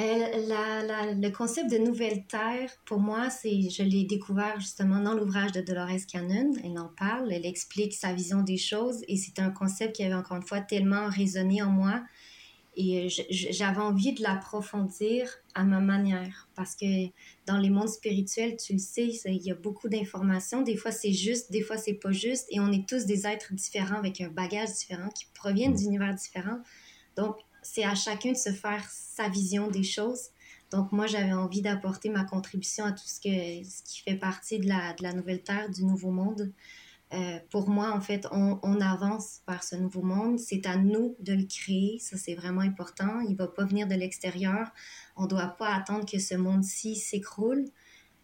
Euh, le concept de nouvelle terre, pour moi, c'est, je l'ai découvert justement dans l'ouvrage de Dolores Cannon. Elle en parle, elle explique sa vision des choses et c'est un concept qui avait encore une fois tellement résonné en moi et j'avais envie de l'approfondir à ma manière parce que dans les mondes spirituels, tu le sais, il y a beaucoup d'informations. Des fois, c'est juste, des fois, c'est pas juste et on est tous des êtres différents avec un bagage différent qui proviennent d'univers différents. Donc, c'est à chacun de se faire sa vision des choses. Donc, moi, j'avais envie d'apporter ma contribution à tout ce, que, ce qui fait partie de la, de la nouvelle Terre, du nouveau monde. Euh, pour moi, en fait, on, on, avance vers ce nouveau monde. C'est à nous de le créer. Ça, c'est vraiment important. Il ne va pas venir de l'extérieur. On ne doit pas attendre que ce monde-ci s'écroule.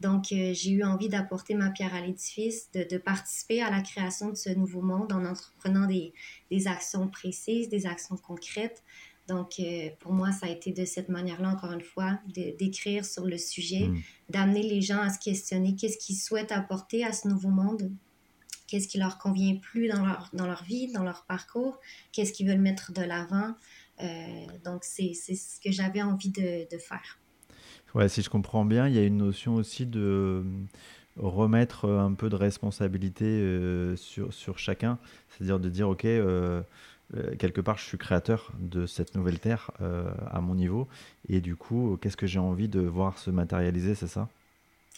Donc, euh, j'ai eu envie d'apporter ma pierre à l'édifice, de, de, participer à la création de ce nouveau monde en entreprenant des, des actions précises, des actions concrètes, donc, euh, pour moi, ça a été de cette manière-là, encore une fois, d'écrire sur le sujet, mm. d'amener les gens à se questionner qu'est-ce qu'ils souhaitent apporter à ce nouveau monde, qu'est-ce qui leur convient plus dans leur, dans leur vie, dans leur parcours, qu'est-ce qu'ils veulent mettre de l'avant? Euh, donc, c'est ce que j'avais envie de, de, faire. Ouais, si je comprends bien, il y a une notion aussi de euh, remettre un peu de responsabilité sur, sur chacun, c'est-à-dire de dire, OK, euh, quelque part, je suis créateur de cette nouvelle terre euh, à mon niveau. Et du coup, qu'est-ce que j'ai envie de voir se matérialiser, c'est ça?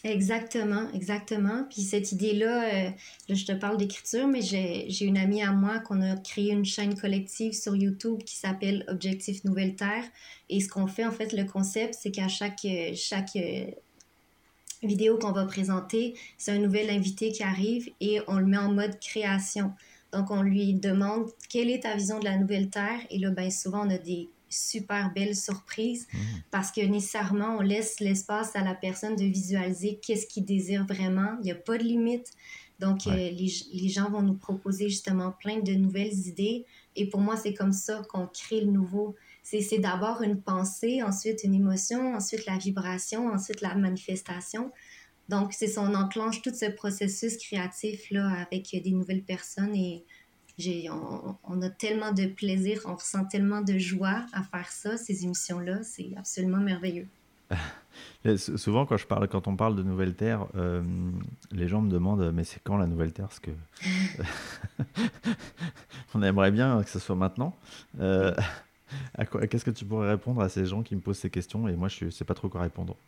Exactement, exactement. Puis cette idée-là, euh, je te parle d'écriture, mais j'ai une amie à moi qu'on a créé une chaîne collective sur YouTube qui s'appelle Objectif Nouvelle Terre. Et ce qu'on fait, en fait, le concept, c'est qu'à chaque, chaque vidéo qu'on va présenter, c'est un nouvel invité qui arrive et on le met en mode création. Donc, on lui demande quelle est ta vision de la nouvelle Terre. Et là, bien souvent, on a des super belle surprise mmh. parce que nécessairement, on laisse l'espace à la personne de visualiser qu'est-ce qu'il désire vraiment. Il n'y a pas de limite. Donc, euh, les, les, gens vont nous proposer justement plein de nouvelles idées. Et pour moi, c'est comme ça qu'on crée le nouveau. C'est d'abord une pensée, ensuite une émotion, ensuite la vibration, ensuite la manifestation. Donc, c'est on enclenche tout ce processus créatif-là avec des nouvelles personnes et on, a tellement de plaisir, on ressent tellement de joie à faire ça, ces émissions-là, c'est absolument merveilleux. [LAUGHS] Souvent, quand, je parle, quand on parle de Nouvelle Terre, euh, les gens me demandent Mais c'est quand la Nouvelle Terre Parce que [LAUGHS] on aimerait bien que ce soit maintenant. Euh, qu'est-ce que tu pourrais répondre à ces gens qui me posent ces questions Et moi, je ne sais pas trop quoi répondre. [LAUGHS]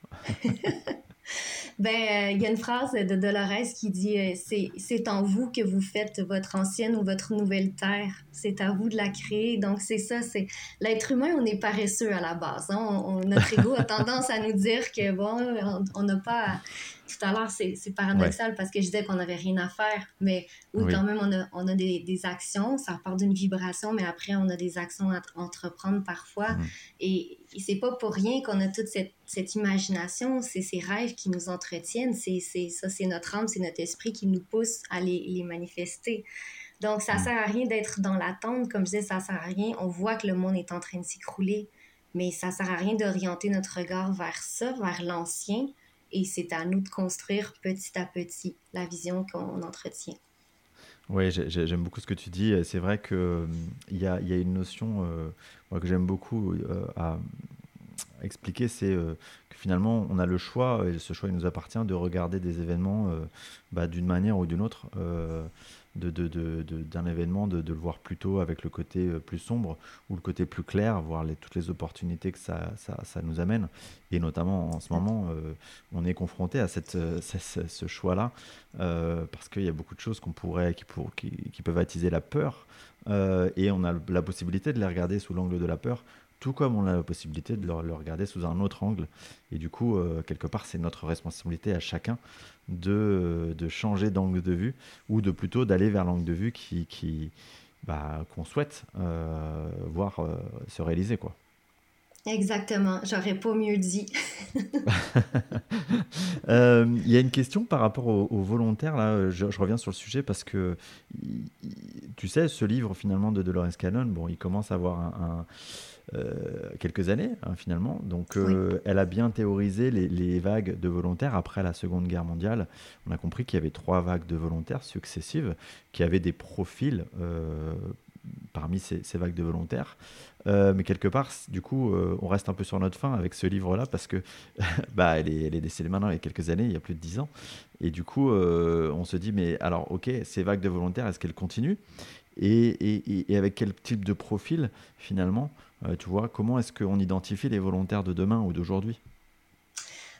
Ben, euh, il y a une phrase de Dolores qui dit euh, c'est en vous que vous faites votre ancienne ou votre nouvelle terre. C'est à vous de la créer. Donc, c'est ça. c'est L'être humain, on est paresseux à la base. Hein. On, notre ego a [LAUGHS] tendance à nous dire que, bon, on n'a pas tout à l'heure, c'est paradoxal parce que je disais qu'on n'avait rien à faire, mais oui, quand même, on a, on a des, des, actions, ça part d'une vibration, mais après, on a des actions à entreprendre parfois. Mhm. Et, et c'est pas pour rien qu'on a toute cette, cette imagination, c'est ces rêves qui nous entretiennent, c'est ça, c'est notre âme, c'est notre esprit qui nous pousse à les, les manifester. Donc, ça mhm. sert à rien d'être dans l'attente, comme je disais, ça sert à rien. On voit que le monde est en train de s'écrouler, mais ça sert à rien d'orienter notre regard vers ça, vers l'ancien, et c'est à nous de construire petit à petit la vision qu'on entretient. Oui, j'aime beaucoup ce que tu dis. C'est vrai qu'il euh, y a, y a une notion euh, que j'aime beaucoup euh, à expliquer, c'est que finalement, on a le choix, et ce choix il nous appartient, de regarder des événements bah, d'une manière ou d'une autre d'un événement, de, le voir plutôt avec le côté euh, plus sombre ou le côté plus clair, voir toutes les opportunités que ça, ça, nous amène. Et notamment en ce moment, euh, on est confronté à cette, euh, ce, choix-là parce qu'il y a beaucoup de choses qu'on pourrait, qui, pour, qui, qui, peuvent attiser la peur. et on a la possibilité de les regarder sous l'angle de la peur tout comme on a la possibilité de le, regarder sous un autre angle. Et du coup, quelque part, c'est notre responsabilité à chacun de, de changer d'angle de vue ou de plutôt d'aller vers l'angle de vue qui, qui bah, qu'on souhaite euh, voir euh, se réaliser quoi. Exactement, j'aurais pas mieux dit. [LAUGHS] Euh, il y a une question par rapport aux, volontaires, là, je, reviens sur le sujet parce que, tu sais, ce livre finalement de Dolores Cannon, bon, il commence à avoir un euh, quelques années hein, finalement. Donc euh, elle a bien théorisé les, vagues de volontaires après la Seconde Guerre mondiale. On a compris qu'il y avait trois vagues de volontaires successives qui avaient des profils euh, parmi ces, vagues de volontaires. mais quelque part, du coup, on reste un peu sur notre fin avec ce livre-là parce que [LAUGHS] bah, elle, est, elle est décédée maintenant il y a quelques années, il y a plus de dix ans. Et du coup, on se dit, mais alors, ok, ces vagues de volontaires, est-ce qu'elles continuent? Et, et, et, avec quel type de profil finalement? Euh, tu vois, comment est-ce qu'on identifie les volontaires de demain ou d'aujourd'hui?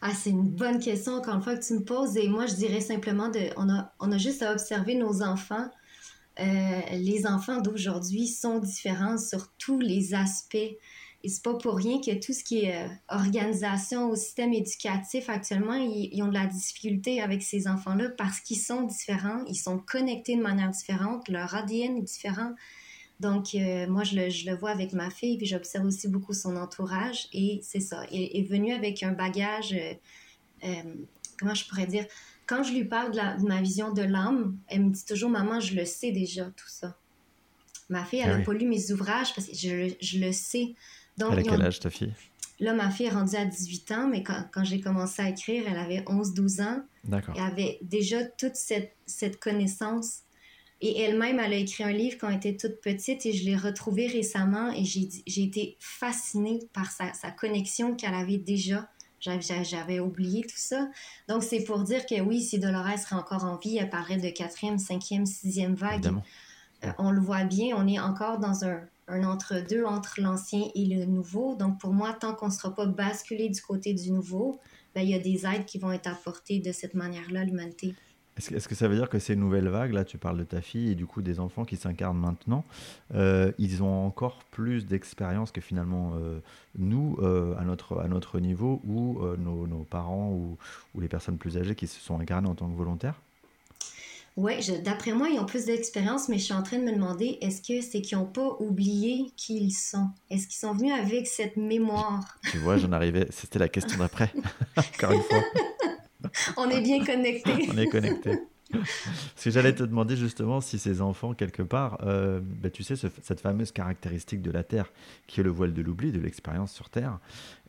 Ah, c'est une bonne question encore une fois que tu me poses et moi je dirais simplement de on a, on a juste à observer nos enfants. Euh, les enfants d'aujourd'hui sont différents sur tous les aspects et c'est pas pour rien que tout ce qui est euh, organisation au système éducatif actuellement, ils, ont de la difficulté avec ces enfants-là parce qu'ils sont différents, ils sont connectés de manière différente, leur ADN est différent. Donc, euh, moi, je le, je le, vois avec ma fille, puis j'observe aussi beaucoup son entourage. Et c'est ça, elle est venue avec un bagage, euh, euh, comment je pourrais dire, quand je lui parle de, ma vision de l'âme, elle me dit toujours, maman, je le sais déjà, tout ça. Ma fille, elle n'a ah pas lu mes ouvrages parce que je, je le sais. Donc, elle a quel âge, ta fille? Là, ma fille est rendue à 18 ans, mais quand, quand j'ai commencé à écrire, elle avait 11-12 ans. D'accord. Elle avait déjà toute cette, cette connaissance et elle-même, elle a écrit un livre quand elle était toute petite et je l'ai retrouvé récemment et j'ai été fascinée par sa, sa connexion qu'elle avait déjà. J'avais oublié tout ça. Donc, c'est pour dire que oui, si Dolores serait encore en vie, elle parlerait de quatrième, cinquième, sixième vague. Euh, on le voit bien, on est encore dans un, un entre-deux entre l'ancien et le nouveau. Donc, pour moi, tant qu'on ne sera pas basculé du côté du nouveau, ben, il y a des aides qui vont être apportées de cette manière-là à l'humanité. Est-ce que, ça veut dire que c'est une nouvelle vague Là, tu parles de ta fille et du coup des enfants qui s'incarnent maintenant. Euh, ils ont encore plus d'expérience que finalement euh, nous, euh, à, notre, à notre niveau, ou nos, nos, parents ou, ou, les personnes plus âgées qui se sont incarnées en tant que volontaires? Oui, d'après moi, ils ont plus d'expérience, mais je suis en train de me demander, est-ce que c'est qu'ils n'ont pas oublié qui ils sont? Est-ce qu'ils sont venus avec cette mémoire? Tu vois, j'en arrivais, c'était la question d'après, [LAUGHS] encore une fois. [LAUGHS] [LAUGHS] On est bien connectés. [LAUGHS] On est connectés. Parce que j'allais te demander justement si ces enfants, quelque part, euh, ben, tu sais, cette fameuse caractéristique de la Terre qui est le voile de l'oubli, de l'expérience sur Terre,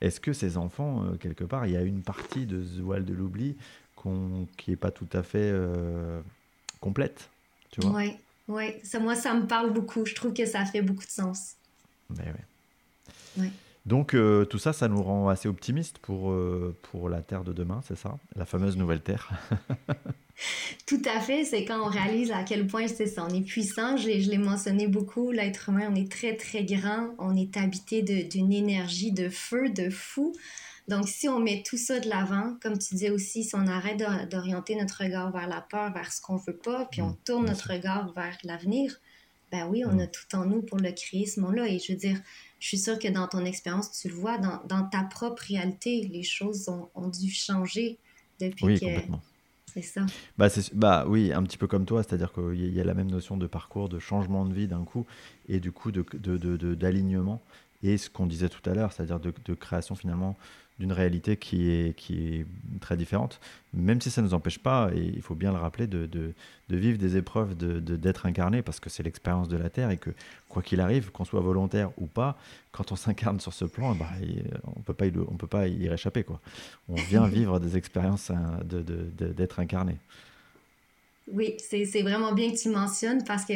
est-ce que ces enfants, euh, quelque part, il y a une partie de ce voile de l'oubli qui n'est pas tout à fait euh, complète tu vois? Oui, ouais. Ça, moi, ça me parle beaucoup. Je trouve que ça fait beaucoup de sens. Ben, ouais. Donc euh, tout ça, ça nous rend assez optimistes pour, euh, pour la Terre de demain, c'est ça? La fameuse nouvelle Terre. [LAUGHS] Tout à fait, c'est quand on réalise à quel point c'est ça. On est puissant, je l'ai mentionné beaucoup, l'être humain, on est très très grand, on est habité d'une énergie de feu, de fou. Donc si on met tout ça de l'avant, comme tu disais aussi, si on arrête d'orienter notre regard vers la peur, vers ce qu'on veut pas, puis on mmh, tourne notre regard vers l'avenir, ben oui, on mmh. a tout en nous pour le créer ce monde-là. Et je veux dire, je suis sûre que dans ton expérience, tu le vois, dans, dans ta propre réalité, les choses ont, ont dû changer depuis oui, que... Complètement. C'est ça. Bah, bah oui, un petit peu comme toi, c'est-à-dire qu'il y a la même notion de parcours, de changement de vie d'un coup, et du coup d'alignement. De, de, et ce qu'on disait tout à l'heure, c'est-à-dire de, création finalement d'une réalité qui est, qui est très différente, même si ça ne nous empêche pas, et il faut bien le rappeler, de, de, de vivre des épreuves, d'être incarné, parce que c'est l'expérience de la Terre, et que quoi qu'il arrive, qu'on soit volontaire ou pas, quand on [LAUGHS] s'incarne sur ce plan, bah, on peut pas on peut pas y réchapper. Quoi. On vient [LAUGHS] vivre des expériences hein, d'être incarné. Oui, c'est vraiment bien que tu mentionnes parce que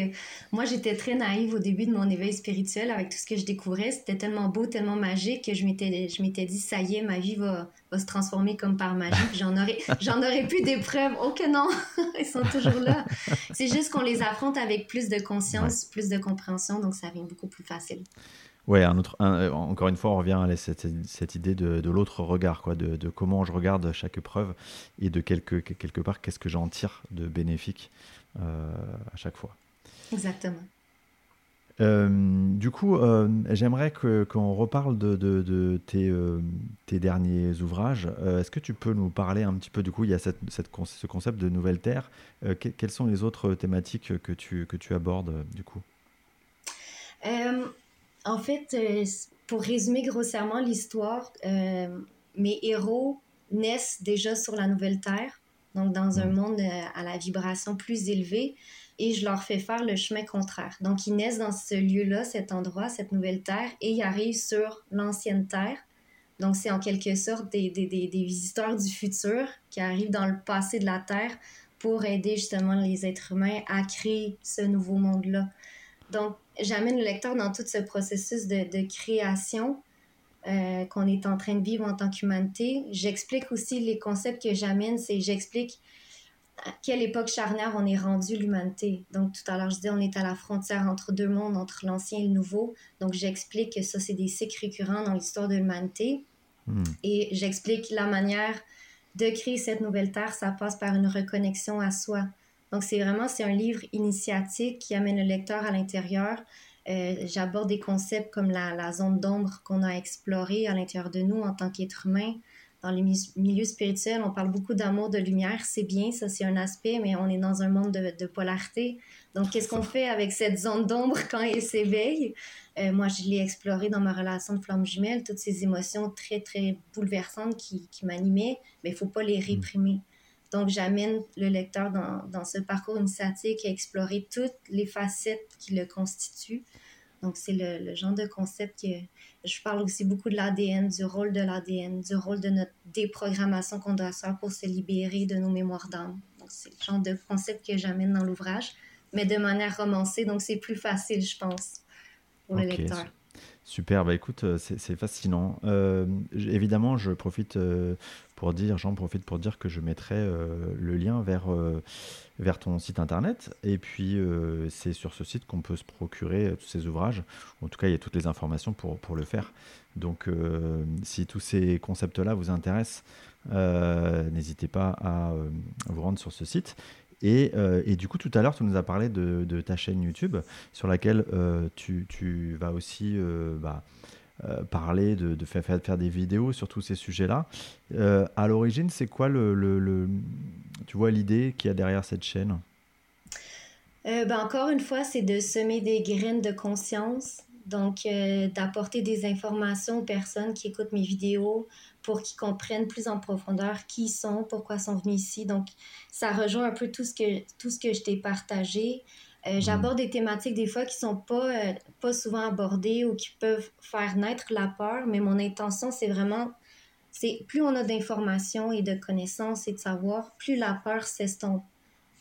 moi, j'étais très naïve au début de mon éveil spirituel avec tout ce que je découvrais. C'était tellement beau, tellement magique que je m'étais dit, ça y est, ma vie va, va se transformer comme par magie. J'en aurais, [LAUGHS] aurais plus des preuves. Oh que non, [LAUGHS] ils sont toujours là. C'est juste qu'on les affronte avec plus de conscience, plus de compréhension, donc ça vient beaucoup plus facile. Ouais, un autre, euh, encore une fois, on revient à cette, cette idée de, de l'autre regard, quoi, de, de, comment je regarde chaque preuve et de quelque, quelque part qu'est-ce que j'en tire de bénéfique euh, à chaque fois. Exactement. Euh, du coup, j'aimerais qu'on reparle de, de tes, tes, derniers ouvrages. Est-ce que tu peux nous parler un petit peu, du coup, il y a cette, cette, ce concept de nouvelle terre. quelles sont les autres thématiques que tu, que tu abordes, du coup? En fait, euh, pour résumer grossièrement l'histoire, euh, mes héros naissent déjà sur la Nouvelle Terre, donc dans un mm. monde euh, à la vibration plus élevée, et je leur fais faire le chemin contraire. Donc, ils naissent dans ce lieu-là, cet endroit, cette Nouvelle Terre, et ils arrivent sur l'ancienne Terre. Donc, c'est en quelque sorte des, des, des, des, visiteurs du futur qui arrivent dans le passé de la Terre pour aider justement les êtres humains à créer ce nouveau monde-là. Donc, j'amène le lecteur dans tout ce processus de, création euh, qu'on est en train de vivre en tant qu'humanité. J'explique aussi les concepts que j'amène, c'est j'explique à quelle époque charnière on est rendu l'humanité. Donc tout à l'heure, je dis on est à la frontière entre deux mondes, entre l'ancien et le nouveau. Donc j'explique que ça, c'est des cycles récurrents dans l'histoire de l'humanité. Hmm. Et j'explique la manière de créer cette nouvelle terre, ça passe par une reconnexion à soi. Donc, c'est vraiment, c'est un livre initiatique qui amène le lecteur à l'intérieur. Euh, j'aborde des concepts comme la, la zone d'ombre qu'on a explorée à l'intérieur de nous en tant qu'être humain. Dans les milieux spirituels, on parle beaucoup d'amour, de lumière. C'est bien, ça, c'est un aspect, mais on est dans un monde de, de polarité. Donc, qu'est-ce qu'on fait avec cette zone d'ombre quand elle s'éveille? Euh, moi, je l'ai exploré dans ma relation de flamme jumelle, toutes ces émotions très, très bouleversantes qui, qui m'animaient, mais il ne faut pas les réprimer. Donc, j'amène le lecteur dans, dans, ce parcours initiatique à explorer toutes les facettes qui le constituent. Donc, c'est le, le, genre de concept que je parle aussi beaucoup de l'ADN, du rôle de l'ADN, du rôle de notre déprogrammation qu'on doit faire pour se libérer de nos mémoires d'âme. Donc, c'est le genre de concept que j'amène dans l'ouvrage, mais de manière romancée. Donc, c'est plus facile, je pense, pour le lecteur. Super, bah écoute, euh, c'est fascinant. Euh, évidemment, je profite euh, pour dire, j'en profite pour dire que je mettrai le lien vers, ton site internet. Et puis, c'est sur ce site qu'on peut se procurer tous ces ouvrages. En tout cas, il y a toutes les informations pour le faire. Donc, si tous ces concepts-là vous intéressent, n'hésitez pas à vous rendre sur ce site. Euh, et, du coup, tout à l'heure, tu nous as parlé de, ta chaîne YouTube sur laquelle euh, tu, vas aussi euh, bah, parler, de, faire, des vidéos sur tous ces sujets-là. à l'origine, c'est quoi le, tu vois l'idée qu'il y a derrière cette chaîne? Ben encore une fois, c'est de semer des graines de conscience donc, euh, d'apporter des informations aux personnes qui écoutent mes vidéos pour qu'ils comprennent plus en profondeur qui ils sont, pourquoi ils sont venus ici. Donc, ça rejoint un peu tout ce que, tout ce que je t'ai partagé. Euh, mm. J'aborde des thématiques des fois qui sont pas, euh, pas souvent abordées ou qui peuvent faire naître la peur, mais mon intention, c'est vraiment, c'est plus on a d'informations et de connaissances et de savoir, plus la peur s'estompe.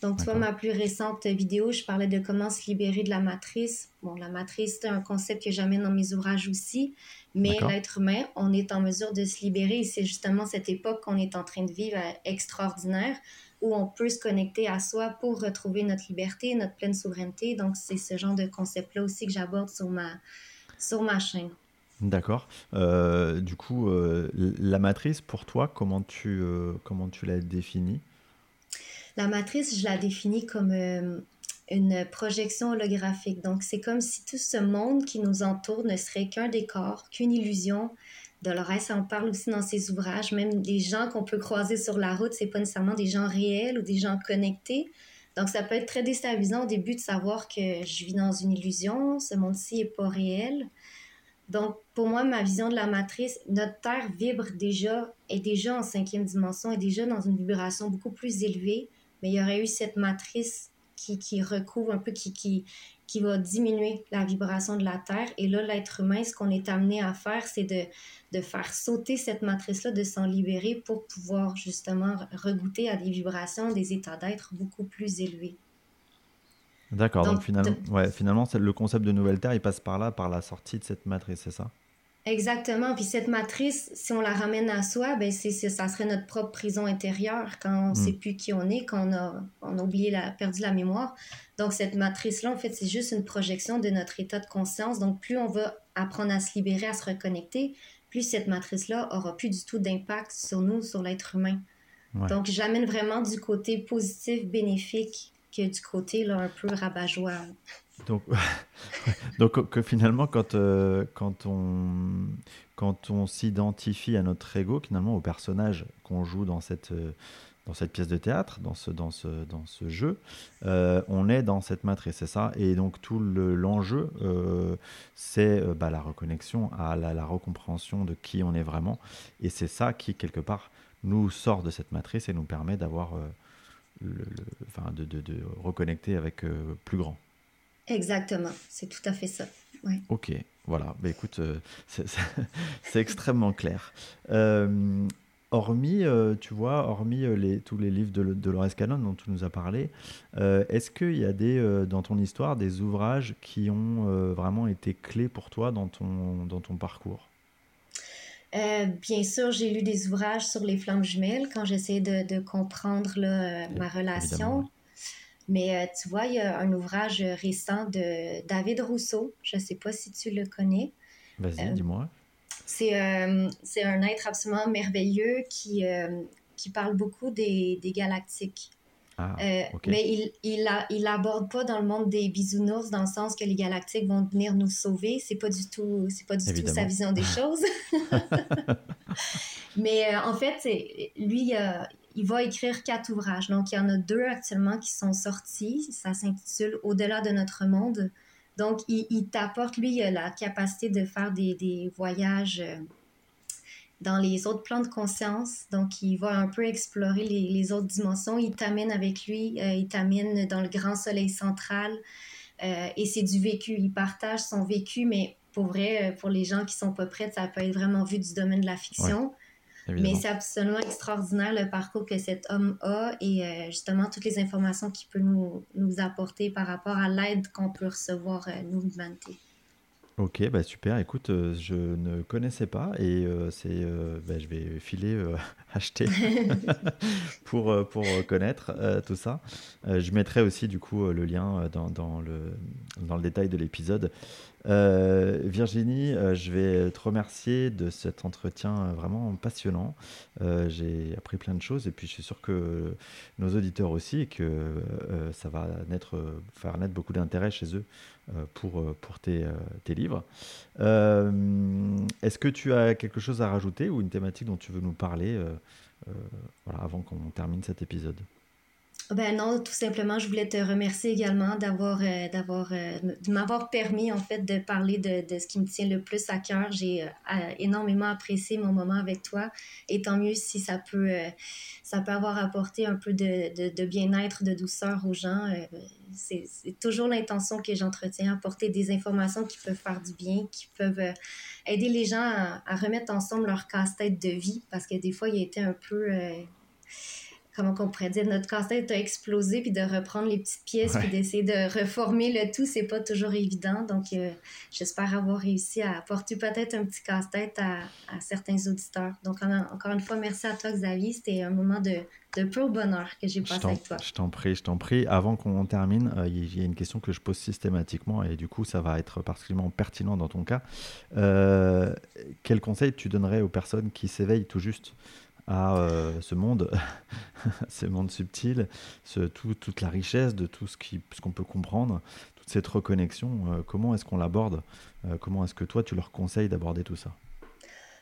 Donc, tu vois, ma plus récente vidéo, je parlais de comment se libérer de la matrice. Bon, la matrice, c'est un concept que j'amène dans mes ouvrages aussi, mais l'être humain, on est en mesure de se libérer et c'est justement cette époque qu'on est en train de vivre euh, extraordinaire où on peut se connecter à soi pour retrouver notre liberté, notre pleine souveraineté. Donc, c'est ce genre de concept-là aussi que j'aborde sur ma, sur ma chaîne. D'accord. Euh, du coup, euh, la matrice, pour toi, comment tu, comment tu l'as définie la matrice, je la définis comme euh, une projection holographique. Donc, c'est comme si tout ce monde qui nous entoure ne serait qu'un décor, qu'une illusion. Dolores en parle aussi dans ses ouvrages. Même des gens qu'on peut croiser sur la route, c'est pas nécessairement des gens réels ou des gens connectés. Donc, ça peut être très déstabilisant au début de savoir que je vis dans une illusion, ce monde-ci n'est pas réel. Donc, pour moi, ma vision de la matrice, notre Terre vibre déjà, est déjà en cinquième dimension, est déjà dans une vibration beaucoup plus élevée mais il y aurait eu cette matrice qui, qui recouvre un peu, qui, qui, qui va diminuer la vibration de la Terre. Et là, l'être humain, ce qu'on est amené à faire, c'est de, de faire sauter cette matrice-là, de s'en libérer pour pouvoir justement regoûter à des vibrations, des états d'être beaucoup plus élevés. D'accord, donc, finalement, ouais, finalement le concept de nouvelle Terre, il passe par là, par la sortie de cette matrice, c'est ça? Exactement. Puis cette matrice, si on la ramène à soi, ben c'est, ça serait notre propre prison intérieure quand on ne sait hmm. plus qui on est, quand on a, on a oublié la, perdu la mémoire. Donc cette matrice-là, en fait, c'est juste une projection de notre état de conscience. Donc plus on va apprendre à se libérer, à se reconnecter, plus cette matrice-là aura plus du tout d'impact sur nous, sur l'être humain. Donc j'amène vraiment du côté positif, bénéfique, que du côté là, un peu rabat-joie. Donc, [LAUGHS] donc que finalement, quand, euh, quand on, quand on s'identifie à notre ego, finalement au personnage qu'on joue dans cette, euh, dans cette pièce de théâtre, dans ce, dans ce, dans ce jeu, euh, on est dans cette matrice, c'est ça. Et donc tout l'enjeu, c'est bah, la reconnexion à la, la, recompréhension de qui on est vraiment. Et c'est ça qui, quelque part, nous sort de cette matrice et nous permet d'avoir, enfin, de, de, reconnecter avec plus grand. Exactement, c'est tout à fait ça. Ok, voilà. Bah, écoute, euh, [LAUGHS] c'est extrêmement clair. Euh, hormis, euh, tu vois, hormis les, tous les livres de, de Cannon dont tu nous as parlé, est-ce qu'il y a des, dans ton histoire des ouvrages qui ont vraiment été clés pour toi dans ton, dans ton parcours? Bien sûr, j'ai lu des ouvrages sur les flammes jumelles quand j'essayais de, de, comprendre ma relation. Mais euh, tu vois, il y a un ouvrage récent de David Rousseau. Je ne sais pas si tu le connais. Vas-y, euh, dis-moi. C'est euh, un être absolument merveilleux qui, qui parle beaucoup des, des galactiques. Ah, Mais il il, il aborde pas dans le monde des bisounours dans le sens que les galactiques vont venir nous sauver. C'est pas du tout c'est pas du tout sa vision des [LAUGHS] choses. [LAUGHS] [LAUGHS] Mais en fait, lui, il va écrire quatre ouvrages. Donc, il y en a deux actuellement qui sont sortis. Ça s'intitule Au-delà de notre monde. Donc, il, t'apporte, lui, la capacité de faire des, voyages euh, dans les autres plans de conscience. Donc, il va un peu explorer les, autres dimensions. Il t'amène avec lui, euh, il t'amène dans le grand soleil central. Euh, et c'est du vécu. Il partage son vécu, mais pour vrai, pour les gens qui sont pas prêts, ça peut être vraiment vu du domaine de la fiction. Mais c'est absolument extraordinaire le parcours que cet homme a et euh, justement toutes les informations qu'il peut nous, nous, apporter par rapport à l'aide qu'on peut recevoir, euh, nous, l'humanité. Ok, bah super. Écoute, euh, je ne connaissais pas et euh, c'est, euh, bah, je vais filer [LAUGHS] acheter [LAUGHS] [LAUGHS] pour, pour connaître tout ça. je mettrai aussi du coup le lien dans, dans le, dans le détail de l'épisode. Virginie, je vais te remercier de cet entretien vraiment passionnant. j'ai appris plein de choses et puis je suis sûr que nos auditeurs aussi et que ça va naître, faire naître beaucoup d'intérêt chez eux euh, pour, euh, pour tes, euh, livres. Est-ce que tu as quelque chose à rajouter ou une thématique dont tu veux nous parler voilà, avant qu'on termine cet épisode? Ben non, tout simplement, je voulais te remercier également d'avoir, euh, d'avoir, euh, de m'avoir permis en fait de parler de, de, ce qui me tient le plus à cœur. J'ai euh, énormément apprécié mon moment avec toi et tant mieux si ça peut, ça peut avoir apporté un peu de, de, bien-être, de douceur aux gens. c'est, c'est toujours l'intention que j'entretiens, apporter des informations qui peuvent faire du bien, qui peuvent aider les gens à, à remettre ensemble leur casse-tête de vie parce que des fois, il a été un peu comment on pourrait dire, notre casse-tête a explosé, puis de reprendre les petites pièces, puis d'essayer de reformer le tout, c'est pas toujours évident. Donc, euh, j'espère avoir réussi à apporter peut-être un petit casse-tête à, certains auditeurs. Donc, encore une fois, merci à toi, Xavier. C'était un moment de, de pur bonheur que j'ai passé avec toi. Je t'en prie, je t'en prie. Avant qu'on termine, euh, il y a une question que je pose systématiquement, et du coup, ça va être particulièrement pertinent dans ton cas. Euh, quel conseil tu donnerais aux personnes qui s'éveillent tout juste? À euh, ce monde, [LAUGHS] ce monde subtil, ce, tout, toute la richesse de tout ce qu'on peut comprendre, toute cette reconnexion. Euh, comment est-ce qu'on l'aborde euh, Comment est-ce que toi, tu leur conseilles d'aborder tout ça?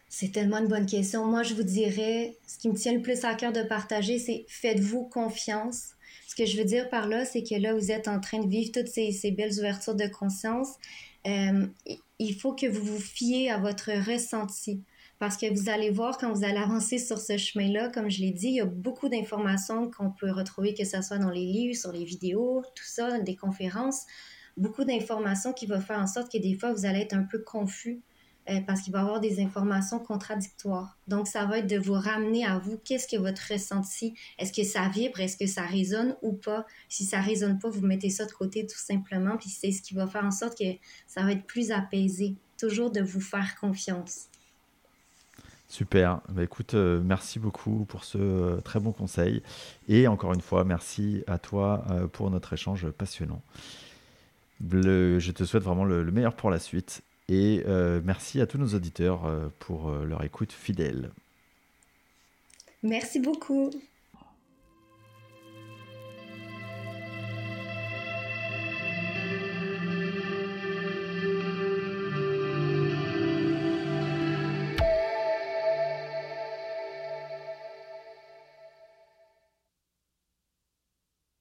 C'est tellement une bonne question. Moi, je vous dirais, ce qui me tient le plus à cœur de partager, c'est faites-vous confiance. Ce que je veux dire par là, c'est que là, vous êtes en train de vivre toutes ces belles ouvertures de conscience. il faut que vous vous fiez à votre ressenti. Parce que vous allez voir quand vous allez avancer sur ce chemin-là, comme je l'ai dit, il y a beaucoup d'informations qu'on peut retrouver, que ce soit dans les livres, sur les vidéos, tout ça, des conférences. Beaucoup d'informations qui vont faire en sorte que des fois, vous allez être un peu confus euh, parce qu'il va y avoir des informations contradictoires. Donc, ça va être de vous ramener à vous, qu'est-ce que votre ressenti? Est-ce que ça vibre? Est-ce que ça résonne ou pas? Si ça résonne pas, vous mettez ça de côté tout simplement, puis c'est ce qui va faire en sorte que ça va être plus apaisé. Toujours de vous faire confiance. Super. Bah, écoute, euh, merci beaucoup pour ce euh, très bon conseil. Et encore une fois, merci à toi euh, pour notre échange passionnant. je te souhaite vraiment le, meilleur pour la suite. Et merci à tous nos auditeurs pour leur écoute fidèle. Merci beaucoup.